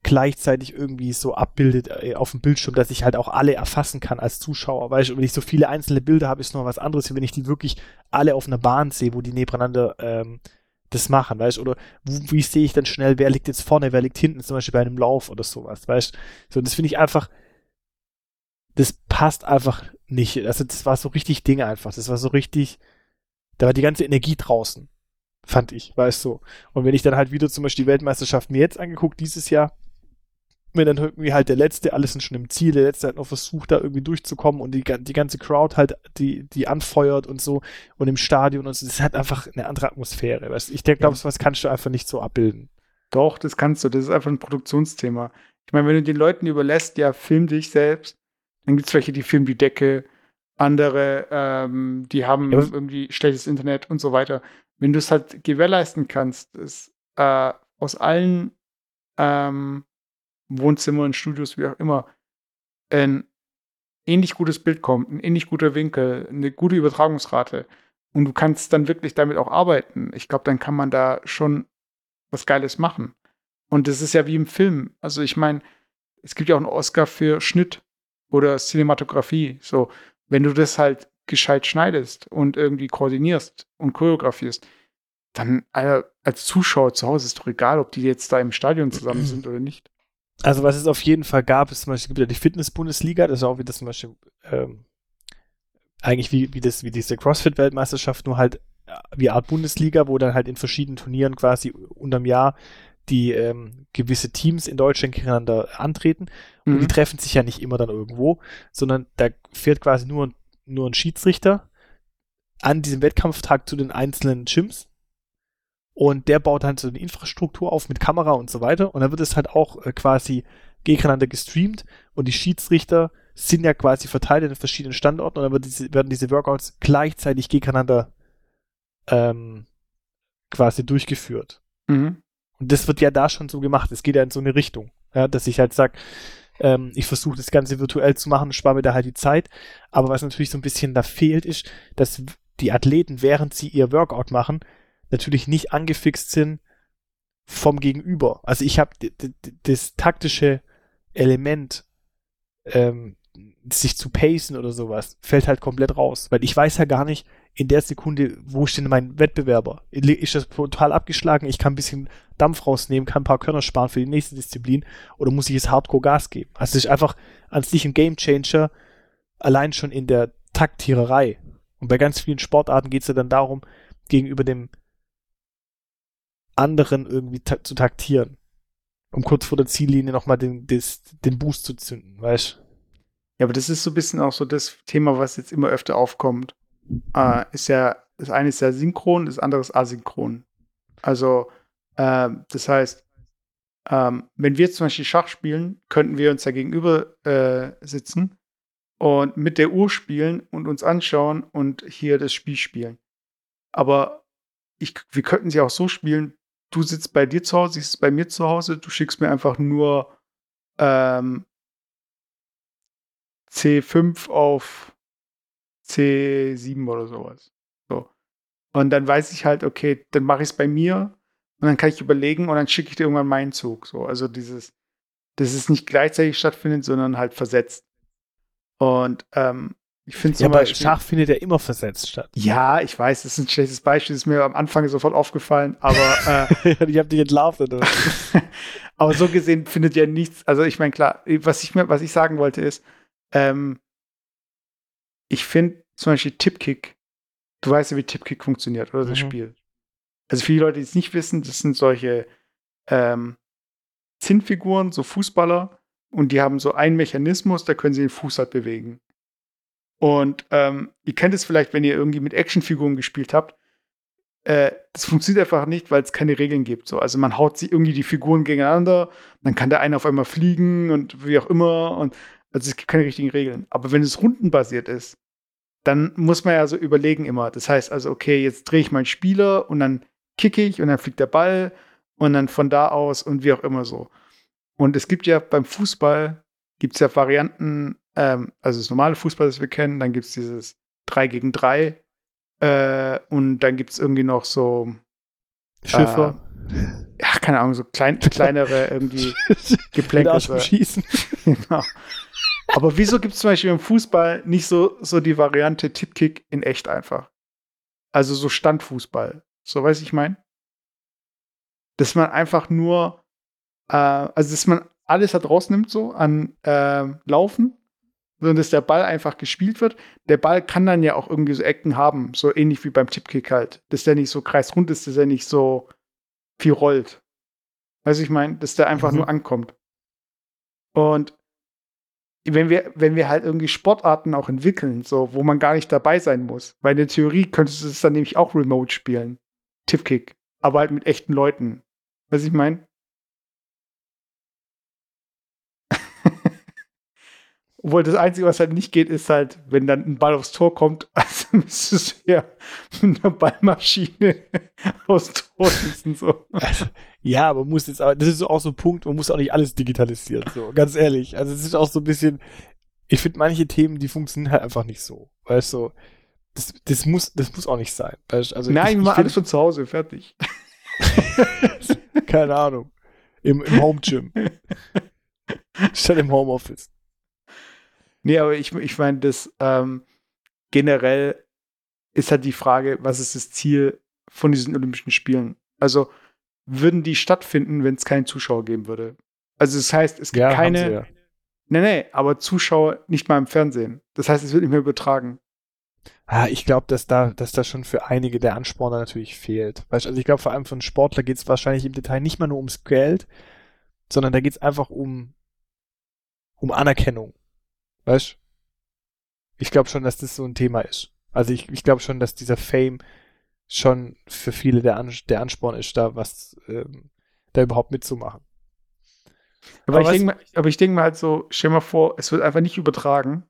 gleichzeitig irgendwie so abbildet äh, auf dem Bildschirm, dass ich halt auch alle erfassen kann als Zuschauer. Weißt du, wenn ich so viele einzelne Bilder habe, ist noch was anderes, wenn ich die wirklich alle auf einer Bahn sehe, wo die nebeneinander ähm, das machen, weißt du, oder wo, wie sehe ich dann schnell, wer liegt jetzt vorne, wer liegt hinten, zum Beispiel bei einem Lauf oder sowas, weißt du. So, das finde ich einfach, das passt einfach nicht. Also das war so richtig Dinge einfach. Das war so richtig, da war die ganze Energie draußen, fand ich, weißt du. Und wenn ich dann halt wieder zum Beispiel die Weltmeisterschaft mir jetzt angeguckt, dieses Jahr, wenn dann irgendwie halt der Letzte, alles sind schon im Ziel, der Letzte hat noch versucht, da irgendwie durchzukommen und die, die ganze Crowd halt, die, die anfeuert und so und im Stadion und so, das hat einfach eine andere Atmosphäre, weißt. Ich denke, glaube, ja. was kannst du einfach nicht so abbilden. Doch, das kannst du, das ist einfach ein Produktionsthema. Ich meine, wenn du den Leuten überlässt, ja, film dich selbst, dann gibt es welche, die filmen die Decke, andere, ähm, die haben ja. irgendwie schlechtes Internet und so weiter. Wenn du es halt gewährleisten kannst, dass äh, aus allen ähm, Wohnzimmern, Studios, wie auch immer, ein ähnlich gutes Bild kommt, ein ähnlich guter Winkel, eine gute Übertragungsrate und du kannst dann wirklich damit auch arbeiten, ich glaube, dann kann man da schon was Geiles machen. Und das ist ja wie im Film. Also ich meine, es gibt ja auch einen Oscar für Schnitt oder Cinematografie. So, wenn du das halt gescheit schneidest und irgendwie koordinierst und choreografierst, dann als Zuschauer zu Hause ist doch egal, ob die jetzt da im Stadion zusammen sind oder nicht. Also was es auf jeden Fall gab, ist zum Beispiel gibt ja die Fitness-Bundesliga, das ist auch wie das zum Beispiel ähm, eigentlich wie, wie, das, wie diese CrossFit-Weltmeisterschaft, nur halt äh, wie Art Bundesliga, wo dann halt in verschiedenen Turnieren quasi unterm Jahr die ähm, gewisse Teams in Deutschland gegeneinander antreten. Und mhm. die treffen sich ja nicht immer dann irgendwo, sondern da fährt quasi nur, nur ein Schiedsrichter an diesem Wettkampftag zu den einzelnen Gyms. Und der baut dann so eine Infrastruktur auf mit Kamera und so weiter. Und dann wird es halt auch äh, quasi gegeneinander gestreamt. Und die Schiedsrichter sind ja quasi verteilt in verschiedenen Standorten. Und dann diese, werden diese Workouts gleichzeitig gegeneinander ähm, quasi durchgeführt. Mhm. Und das wird ja da schon so gemacht. Es geht ja in so eine Richtung, ja, dass ich halt sage, ähm, ich versuche das Ganze virtuell zu machen, spare mir da halt die Zeit. Aber was natürlich so ein bisschen da fehlt, ist, dass die Athleten, während sie ihr Workout machen, natürlich nicht angefixt sind vom Gegenüber. Also ich habe das taktische Element, ähm, sich zu pacen oder sowas, fällt halt komplett raus. Weil ich weiß ja gar nicht, in der Sekunde, wo steht mein Wettbewerber? Ist das total abgeschlagen? Ich kann ein bisschen Dampf rausnehmen, kann ein paar Körner sparen für die nächste Disziplin oder muss ich jetzt Hardcore Gas geben? Also es ist einfach an sich ein Game Changer, allein schon in der Taktiererei. Und bei ganz vielen Sportarten geht es ja dann darum, gegenüber dem anderen irgendwie ta zu taktieren. Um kurz vor der Ziellinie nochmal den, des, den Boost zu zünden, weißt Ja, aber das ist so ein bisschen auch so das Thema, was jetzt immer öfter aufkommt. Äh, ist ja, das eine ist ja synchron, das andere ist asynchron. Also, äh, das heißt, ähm, wenn wir zum Beispiel Schach spielen, könnten wir uns da gegenüber äh, sitzen und mit der Uhr spielen und uns anschauen und hier das Spiel spielen. Aber ich, wir könnten sie auch so spielen, du sitzt bei dir zu Hause, ich sitze bei mir zu Hause, du schickst mir einfach nur ähm, C5 auf C7 oder sowas. So. Und dann weiß ich halt, okay, dann mache ich es bei mir und dann kann ich überlegen und dann schicke ich dir irgendwann meinen Zug. So. Also dieses, dass es nicht gleichzeitig stattfindet, sondern halt versetzt. Und ähm, ich finde ja, aber Schach findet ja immer versetzt statt. Ja, ich weiß, das ist ein schlechtes Beispiel, das ist mir am Anfang sofort aufgefallen, aber äh, ich habe dich entlarvt. aber so gesehen findet ja nichts, also ich meine, klar, was ich, mir, was ich sagen wollte ist, ähm, ich finde zum Beispiel Tipkick, du weißt ja, wie Tipkick funktioniert, oder das mhm. Spiel. Also viele Leute, die es nicht wissen, das sind solche ähm, Zinnfiguren, so Fußballer, und die haben so einen Mechanismus, da können sie den Fuß halt bewegen. Und ähm, ihr kennt es vielleicht, wenn ihr irgendwie mit Actionfiguren gespielt habt. Äh, das funktioniert einfach nicht, weil es keine Regeln gibt. So. Also man haut sie irgendwie die Figuren gegeneinander, dann kann der eine auf einmal fliegen und wie auch immer. Und also es gibt keine richtigen Regeln. Aber wenn es rundenbasiert ist, dann muss man ja so überlegen immer. Das heißt also, okay, jetzt drehe ich meinen Spieler und dann kicke ich und dann fliegt der Ball und dann von da aus und wie auch immer so. Und es gibt ja beim Fußball, gibt es ja Varianten, ähm, also das normale Fußball, das wir kennen, dann gibt es dieses 3 gegen 3 äh, und dann gibt es irgendwie noch so Schiffer. Äh, ja, keine Ahnung, so klein, kleinere irgendwie Geplänkel. Schießen. genau. Aber wieso gibt es zum Beispiel im Fußball nicht so, so die Variante Tipkick in echt einfach? Also so Standfußball. So, weiß ich mein? Dass man einfach nur äh, also dass man alles da rausnimmt so an äh, Laufen, sondern dass der Ball einfach gespielt wird. Der Ball kann dann ja auch irgendwie so Ecken haben, so ähnlich wie beim Tipkick halt. Dass der nicht so kreisrund ist, dass er nicht so viel rollt. Weißt du, ich meine, dass der einfach mhm. nur ankommt. Und wenn wir, wenn wir halt irgendwie Sportarten auch entwickeln, so, wo man gar nicht dabei sein muss, weil in der Theorie könntest du es dann nämlich auch remote spielen. Tipkick. Aber halt mit echten Leuten. Weißt du, ich meine? Obwohl das Einzige, was halt nicht geht, ist halt, wenn dann ein Ball aufs Tor kommt, also müsstest du ja mit einer Ballmaschine aufs Tor schießen. So. Also, ja, aber man muss jetzt, das ist auch so ein Punkt, man muss auch nicht alles digitalisieren, so, ganz ehrlich. Also es ist auch so ein bisschen, ich finde manche Themen, die funktionieren halt einfach nicht so. Weißt du, das, das, muss, das muss auch nicht sein. Also Nein, ich, ich mach alles von zu Hause, fertig. Keine Ahnung. Im, im Home Gym. Statt im Homeoffice. Nee, aber ich, ich meine, das ähm, generell ist halt die Frage, was ist das Ziel von diesen Olympischen Spielen? Also würden die stattfinden, wenn es keinen Zuschauer geben würde? Also das heißt, es gibt ja, keine. Sie, ja. Nee, nee, aber Zuschauer nicht mal im Fernsehen. Das heißt, es wird nicht mehr übertragen. Ah, ich glaube, dass da, dass da schon für einige der Ansporn natürlich fehlt. Weißt, also ich glaube, vor allem für einen Sportler geht es wahrscheinlich im Detail nicht mal nur ums Geld, sondern da geht es einfach um, um Anerkennung. Weißt Ich glaube schon, dass das so ein Thema ist. Also ich, ich glaube schon, dass dieser Fame schon für viele der, An der Ansporn ist, da was, ähm, da überhaupt mitzumachen. Aber, aber ich denke mal, denk mal halt so, stell mal vor, es wird einfach nicht übertragen.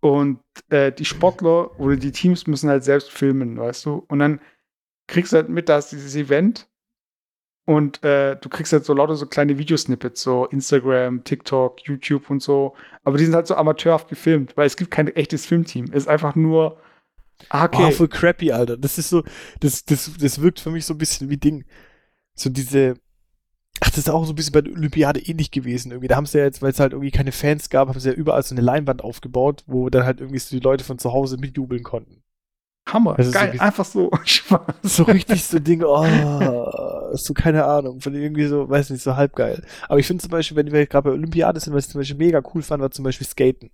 Und äh, die Sportler oder die Teams müssen halt selbst filmen, weißt du? Und dann kriegst du halt mit, dass dieses Event und äh, du kriegst halt so lauter so kleine Videosnippets, so Instagram, TikTok, YouTube und so. Aber die sind halt so amateurhaft gefilmt, weil es gibt kein echtes Filmteam. Es ist einfach nur. Ah, okay. Oh, voll crappy, Alter. Das ist so, das, das, das wirkt für mich so ein bisschen wie Ding. So diese, ach, das ist auch so ein bisschen bei der Olympiade ähnlich gewesen irgendwie. Da haben sie ja jetzt, weil es halt irgendwie keine Fans gab, haben sie ja überall so eine Leinwand aufgebaut, wo dann halt irgendwie so die Leute von zu Hause mitjubeln konnten. Hammer, ist geil, so- einfach so Spaß. So richtig so Dinge, oh, so keine Ahnung, von irgendwie so, weiß nicht, so halb geil. Aber ich finde zum Beispiel, wenn wir gerade bei Olympiade sind, was ich zum Beispiel mega cool fand, war zum Beispiel Skaten.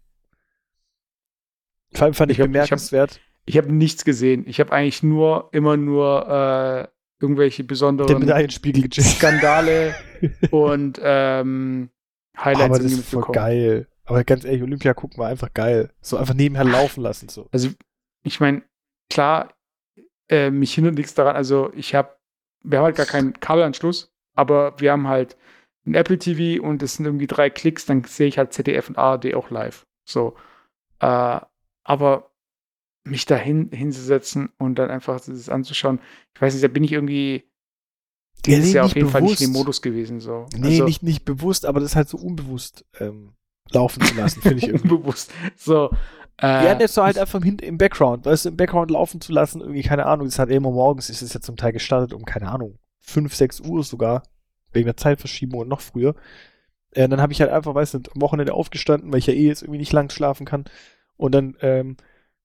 Vor allem fand ich, Ich hab- hab- bemerkenswert. Ich habe nichts gesehen. Ich habe eigentlich nur immer nur äh, irgendwelche der besonderen. Skandale und ähm, Highlights Aber das ist voll geil. Aber ganz ehrlich, Olympia gucken war einfach geil. So einfach nebenher laufen lassen, so. Also ich meine, klar, äh, mich hindert nichts daran. Also ich habe, wir haben halt gar keinen Kabelanschluss, aber wir haben halt ein Apple TV und es sind irgendwie drei Klicks, dann sehe ich halt ZDF und ARD auch live. So, äh, aber mich da hin, hinzusetzen und dann einfach das anzuschauen, ich weiß nicht, da bin ich irgendwie dieses nee, Jahr auf jeden Fall nicht in dem bewusst. Modus gewesen. So. Nee, also, nicht, nicht bewusst, aber das ist halt so unbewusst ähm, laufen zu lassen, finde ich irgendwie. unbewusst. So, äh, Ja, nicht so halt einfach im, im Background, weißt du, im Background laufen zu lassen, irgendwie, keine Ahnung, das halt immer morgens, ist es ja zum Teil gestartet um, keine Ahnung, 5, 6 Uhr sogar, wegen der Zeitverschiebung und noch früher. Äh, dann habe ich halt einfach, weißt du, am Wochenende aufgestanden, weil ich ja eh jetzt irgendwie nicht lang schlafen kann. Und dann, ähm,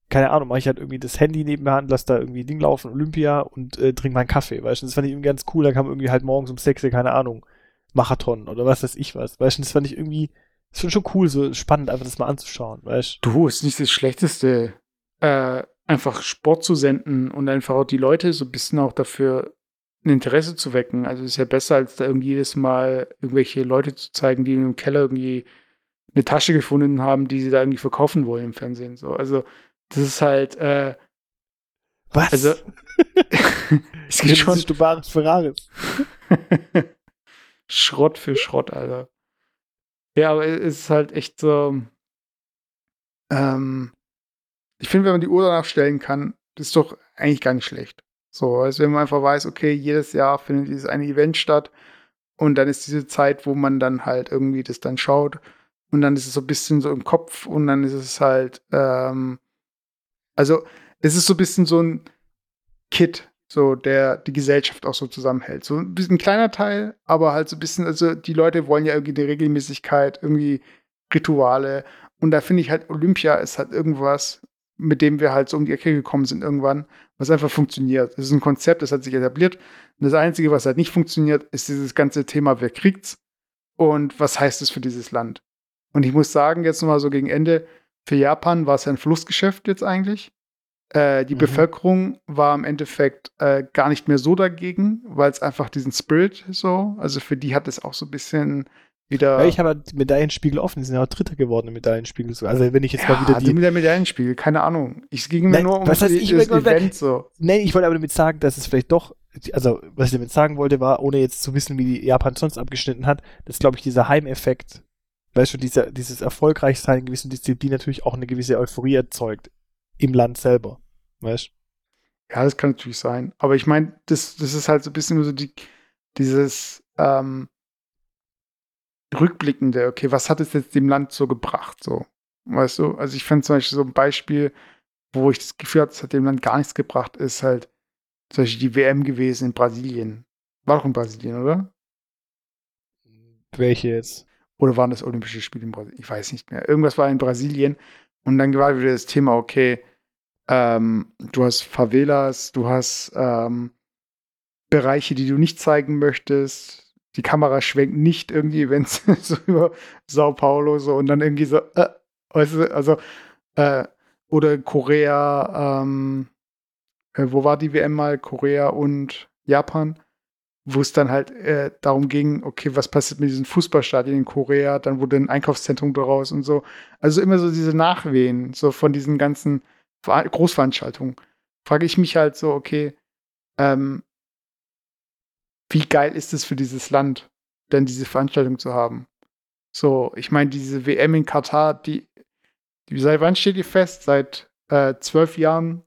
keine Ahnung, mache ich halt irgendwie das Handy nebenher an, lass da irgendwie Ding laufen, Olympia und äh, trinke meinen Kaffee, weißt du, das fand ich irgendwie ganz cool, dann kam irgendwie halt morgens um 6 Uhr, keine Ahnung, Marathon oder was weiß ich was, weißt du, das fand ich irgendwie, das ist schon cool, so spannend, einfach das mal anzuschauen, weißt du. Du, ist nicht das Schlechteste, äh, einfach Sport zu senden und einfach auch die Leute so ein bisschen auch dafür ein Interesse zu wecken. Also ist ja besser, als da irgendwie jedes Mal irgendwelche Leute zu zeigen, die im Keller irgendwie eine Tasche gefunden haben, die sie da irgendwie verkaufen wollen im Fernsehen. So, also das ist halt, äh, Was? also es geht schon Du Ferraris. Schrott für Schrott, Alter. Ja, aber es ist halt echt so. Ähm, ich finde, wenn man die Uhr danach stellen kann, ist doch eigentlich gar nicht schlecht. So, also wenn man einfach weiß, okay, jedes Jahr findet dieses eine Event statt und dann ist diese Zeit, wo man dann halt irgendwie das dann schaut und dann ist es so ein bisschen so im Kopf und dann ist es halt, ähm, also es ist so ein bisschen so ein Kit, so der die Gesellschaft auch so zusammenhält. So ein bisschen kleiner Teil, aber halt so ein bisschen, also die Leute wollen ja irgendwie eine Regelmäßigkeit, irgendwie Rituale. Und da finde ich halt, Olympia ist halt irgendwas, mit dem wir halt so um die Ecke gekommen sind irgendwann, was einfach funktioniert. Das ist ein Konzept, das hat sich etabliert. Und das Einzige, was halt nicht funktioniert, ist dieses ganze Thema, wer kriegt's und was heißt es für dieses Land. Und ich muss sagen, jetzt nochmal so gegen Ende, für Japan war es ein Verlustgeschäft jetzt eigentlich. Äh, die Mhm. Bevölkerung war im Endeffekt äh, gar nicht mehr so dagegen, weil es einfach diesen Spirit so, also für die hat es auch so ein bisschen wieder. Ja, ich habe halt Medaillenspiegel offen, die sind ja auch Dritter geworden im Medaillenspiegel. So. Also wenn ich jetzt mal wieder ja, die. mit der Medaillenspiegel, keine Ahnung. Ich ging mir Nein, nur um was heißt, ich das Event so. Nee, ich wollte aber damit sagen, dass es vielleicht doch, also was ich damit sagen wollte, war, ohne jetzt zu wissen, wie Japan sonst abgeschnitten hat, dass, glaube ich, dieser Heimeffekt, weißt du, dieser, dieses Erfolgreichsein in gewissen Disziplinen natürlich auch eine gewisse Euphorie erzeugt im Land selber. Weißt? Ja, das kann natürlich sein. Aber ich meine, das, das ist halt so ein bisschen so die, dieses ähm, Rückblickende, okay, was hat es jetzt dem Land so gebracht, so? Weißt du? Also ich finde zum Beispiel so ein Beispiel, wo ich das Gefühl hatte, es hat dem Land gar nichts gebracht, ist halt zum Beispiel die WM gewesen in Brasilien. War doch in Brasilien, oder? Welche jetzt? Oder waren das Olympische Spiele in Brasilien? Ich weiß nicht mehr. Irgendwas war in Brasilien. Und dann war wieder das Thema, okay, ähm, du hast Favelas, du hast ähm, Bereiche, die du nicht zeigen möchtest. Die Kamera schwenkt nicht irgendwie, wenn es so über Sao Paulo so und dann irgendwie so, äh, weißt du, also, äh, oder Korea, ähm, äh, wo war die WM mal? Korea und Japan wo es dann halt äh, darum ging, okay, was passiert mit diesen Fußballstadien in Korea, dann wurde ein Einkaufszentrum daraus und so. Also immer so diese Nachwehen, so von diesen ganzen Ver Großveranstaltungen. Frage ich mich halt so, okay, ähm, wie geil ist es für dieses Land, denn diese Veranstaltung zu haben? So, ich meine, diese WM in Katar, die, die seit wann steht die fest? Seit äh, zwölf Jahren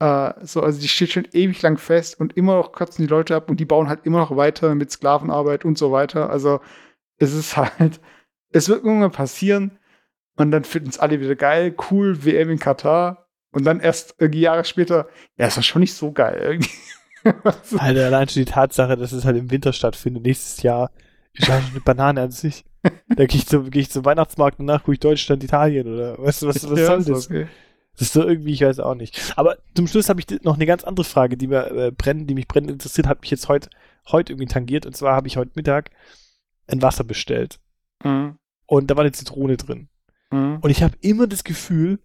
äh, so, also die steht schon ewig lang fest und immer noch kotzen die Leute ab und die bauen halt immer noch weiter mit Sklavenarbeit und so weiter. Also es ist halt, es wird irgendwann passieren und dann finden es alle wieder geil, cool, WM in Katar und dann erst irgendwie Jahre später, ja, ist das schon nicht so geil irgendwie. Alter, allein schon die Tatsache, dass es halt im Winter stattfindet, nächstes Jahr, ist schon eine Banane an sich. Da gehe ich, zum, geh ich zum Weihnachtsmarkt und danach gucke ich Deutschland, Italien oder weißt du, was, was Ja, soll ist das? okay. Das ist so irgendwie, ich weiß auch nicht. Aber zum Schluss habe ich noch eine ganz andere Frage, die mir äh, brennend, die mich brennend interessiert, hat mich jetzt heute heute irgendwie tangiert. Und zwar habe ich heute Mittag ein Wasser bestellt. Mhm. Und da war eine Zitrone drin. Mhm. Und ich habe immer das Gefühl,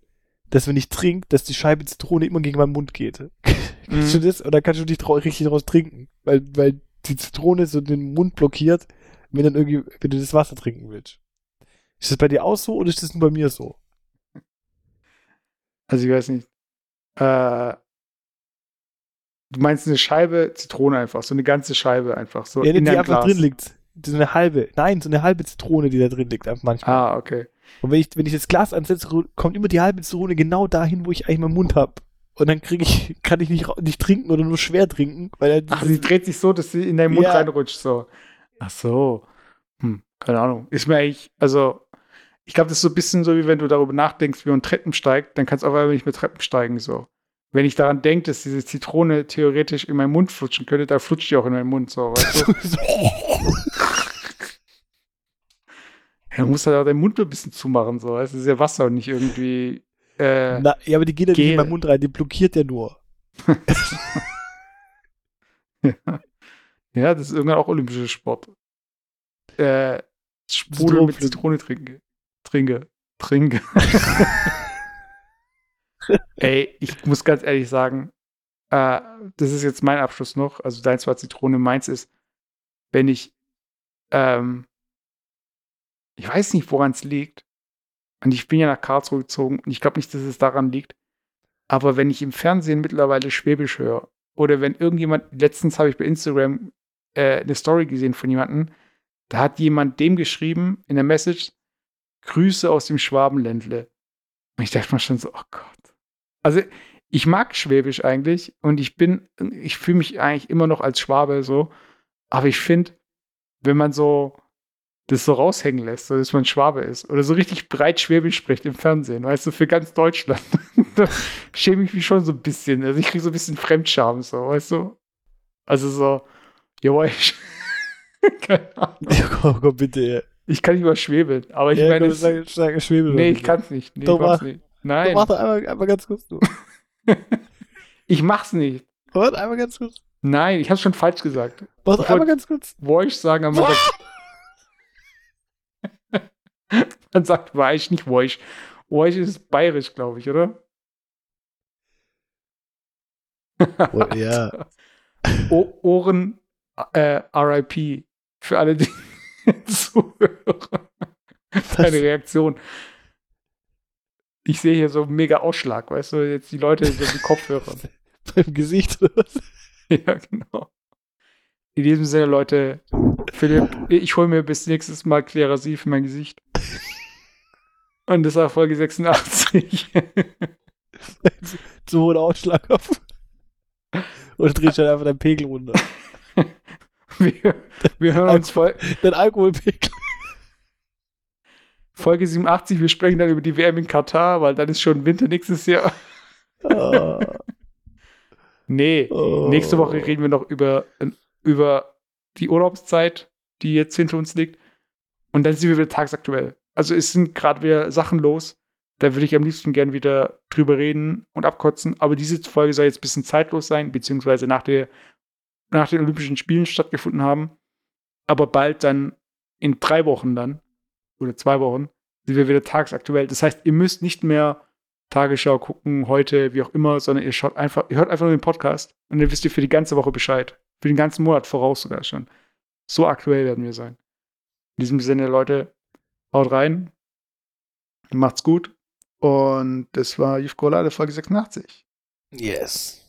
dass wenn ich trinke, dass die Scheibe Zitrone immer gegen meinen Mund geht. kannst du Mhm. das? Oder kannst du nicht drau- richtig draus trinken? Weil, weil die Zitrone so den Mund blockiert, wenn dann irgendwie, wenn du das Wasser trinken willst. Ist das bei dir auch so oder ist das nur bei mir so? Also ich weiß nicht. Äh, du meinst eine Scheibe Zitrone einfach, so eine ganze Scheibe einfach, so Ja, in die einfach Glas. drin liegt. So eine halbe, nein, so eine halbe Zitrone, die da drin liegt, einfach manchmal. Ah, okay. Und wenn ich, wenn ich das Glas ansetze, kommt immer die halbe Zitrone genau dahin, wo ich eigentlich meinen Mund hab. Und dann kriege ich, kann ich nicht, nicht trinken oder nur schwer trinken, weil er Ach, sie dreht sich so, dass sie in deinen Mund Ja. reinrutscht, so. Ach so. Hm, keine Ahnung. Ist mir eigentlich, also, ich glaube, das ist so ein bisschen so, wie wenn du darüber nachdenkst, wie man Treppen steigt, dann kannst du auf einmal nicht mehr Treppen steigen, so. Wenn ich daran denke, dass diese Zitrone theoretisch in meinen Mund flutschen könnte, dann flutscht die auch in meinen Mund, so, weißt du? Ja, du musst halt auch deinen Mund ein bisschen zumachen, so. Es ist ja Wasser und nicht irgendwie, äh, Na, ja, aber die geht ja nicht in meinen Mund rein, die blockiert ja nur. ja, das ist irgendwann auch olympischer Sport. Äh, Sprudel mit. Zitrone trinke. Trinke. Trinke. Ey, ich muss ganz ehrlich sagen, äh, das ist jetzt mein Abschluss noch. Also deins war Zitrone, meins ist, wenn ich, ähm, ich weiß nicht, woran es liegt. Und ich bin ja nach Karlsruhe gezogen und ich glaube nicht, dass es daran liegt. Aber wenn ich im Fernsehen mittlerweile Schwäbisch höre oder wenn irgendjemand, letztens habe ich bei Instagram äh, eine Story gesehen von jemandem, da hat jemand dem geschrieben in der Message, Grüße aus dem Schwabenländle. Und ich dachte mir schon so, oh Gott. Also ich mag Schwäbisch eigentlich und ich bin, ich fühle mich eigentlich immer noch als Schwabe so, aber ich finde, wenn man so das so raushängen lässt, so dass man Schwabe ist oder so richtig breit Schwäbisch spricht im Fernsehen, weißt du, für ganz Deutschland, da schäme ich mich schon so ein bisschen. Also ich kriege so ein bisschen Fremdscham, so, weißt du? Also so, jawohl, keine Ahnung. Ja, komm, komm, bitte. Ich kann nicht mal schwebeln, aber ich ja, meine, komm, es, sag, sag, Schwebel. nee, ich kann's nicht. Nee, Doch, ich mach's mach. nicht. Doch, Nein, Mach doch einmal, einmal ganz kurz, du. ich mach's nicht. Warte, einmal ganz kurz. Nein, ich hab's schon falsch gesagt. Mach Ich doch einmal ganz kurz. Woisch sagen, aber man sagt, man sagt Weich, nicht Woisch. Woisch ist bayerisch, glaube ich, oder? Oh, ja. Ohren äh, RIP für alle, die zuhören. Keine Reaktion. Ich sehe hier so einen mega Ausschlag, weißt du, jetzt die Leute so die Kopfhörer. Beim Gesicht oder was? ja, genau. In diesem Sinne, Leute, Philipp, ich hole mir bis nächstes Mal Klerasil für mein Gesicht. Und das war Folge 86. Zu hohen Ausschlag auf. Und drehst dann einfach deinen Pegel runter. wir, wir hören uns Fol Dein Alkoholpegel. Folge 87. Wir sprechen dann über die WM in Katar, weil dann ist schon Winter nächstes Jahr. Oh. Nee, Oh. nächste Woche reden wir noch über, über die Urlaubszeit, die jetzt hinter uns liegt. Und dann sind wir wieder tagsaktuell. Also es sind gerade wieder Sachen los. Da würde ich am liebsten gern wieder drüber reden und abkotzen. Aber diese Folge soll jetzt ein bisschen zeitlos sein, beziehungsweise nach, der, nach den Olympischen Spielen stattgefunden haben. Aber bald dann, in drei Wochen dann, oder zwei Wochen, sind wir wieder tagsaktuell. Das heißt, ihr müsst nicht mehr Tagesschau gucken, heute, wie auch immer, sondern ihr schaut einfach, ihr hört einfach nur den Podcast und dann wisst ihr für die ganze Woche Bescheid. Für den ganzen Monat voraus sogar schon. So aktuell werden wir sein. In diesem Sinne, Leute, haut rein. Macht's gut. Und das war Yves Golade Folge 86. Yes.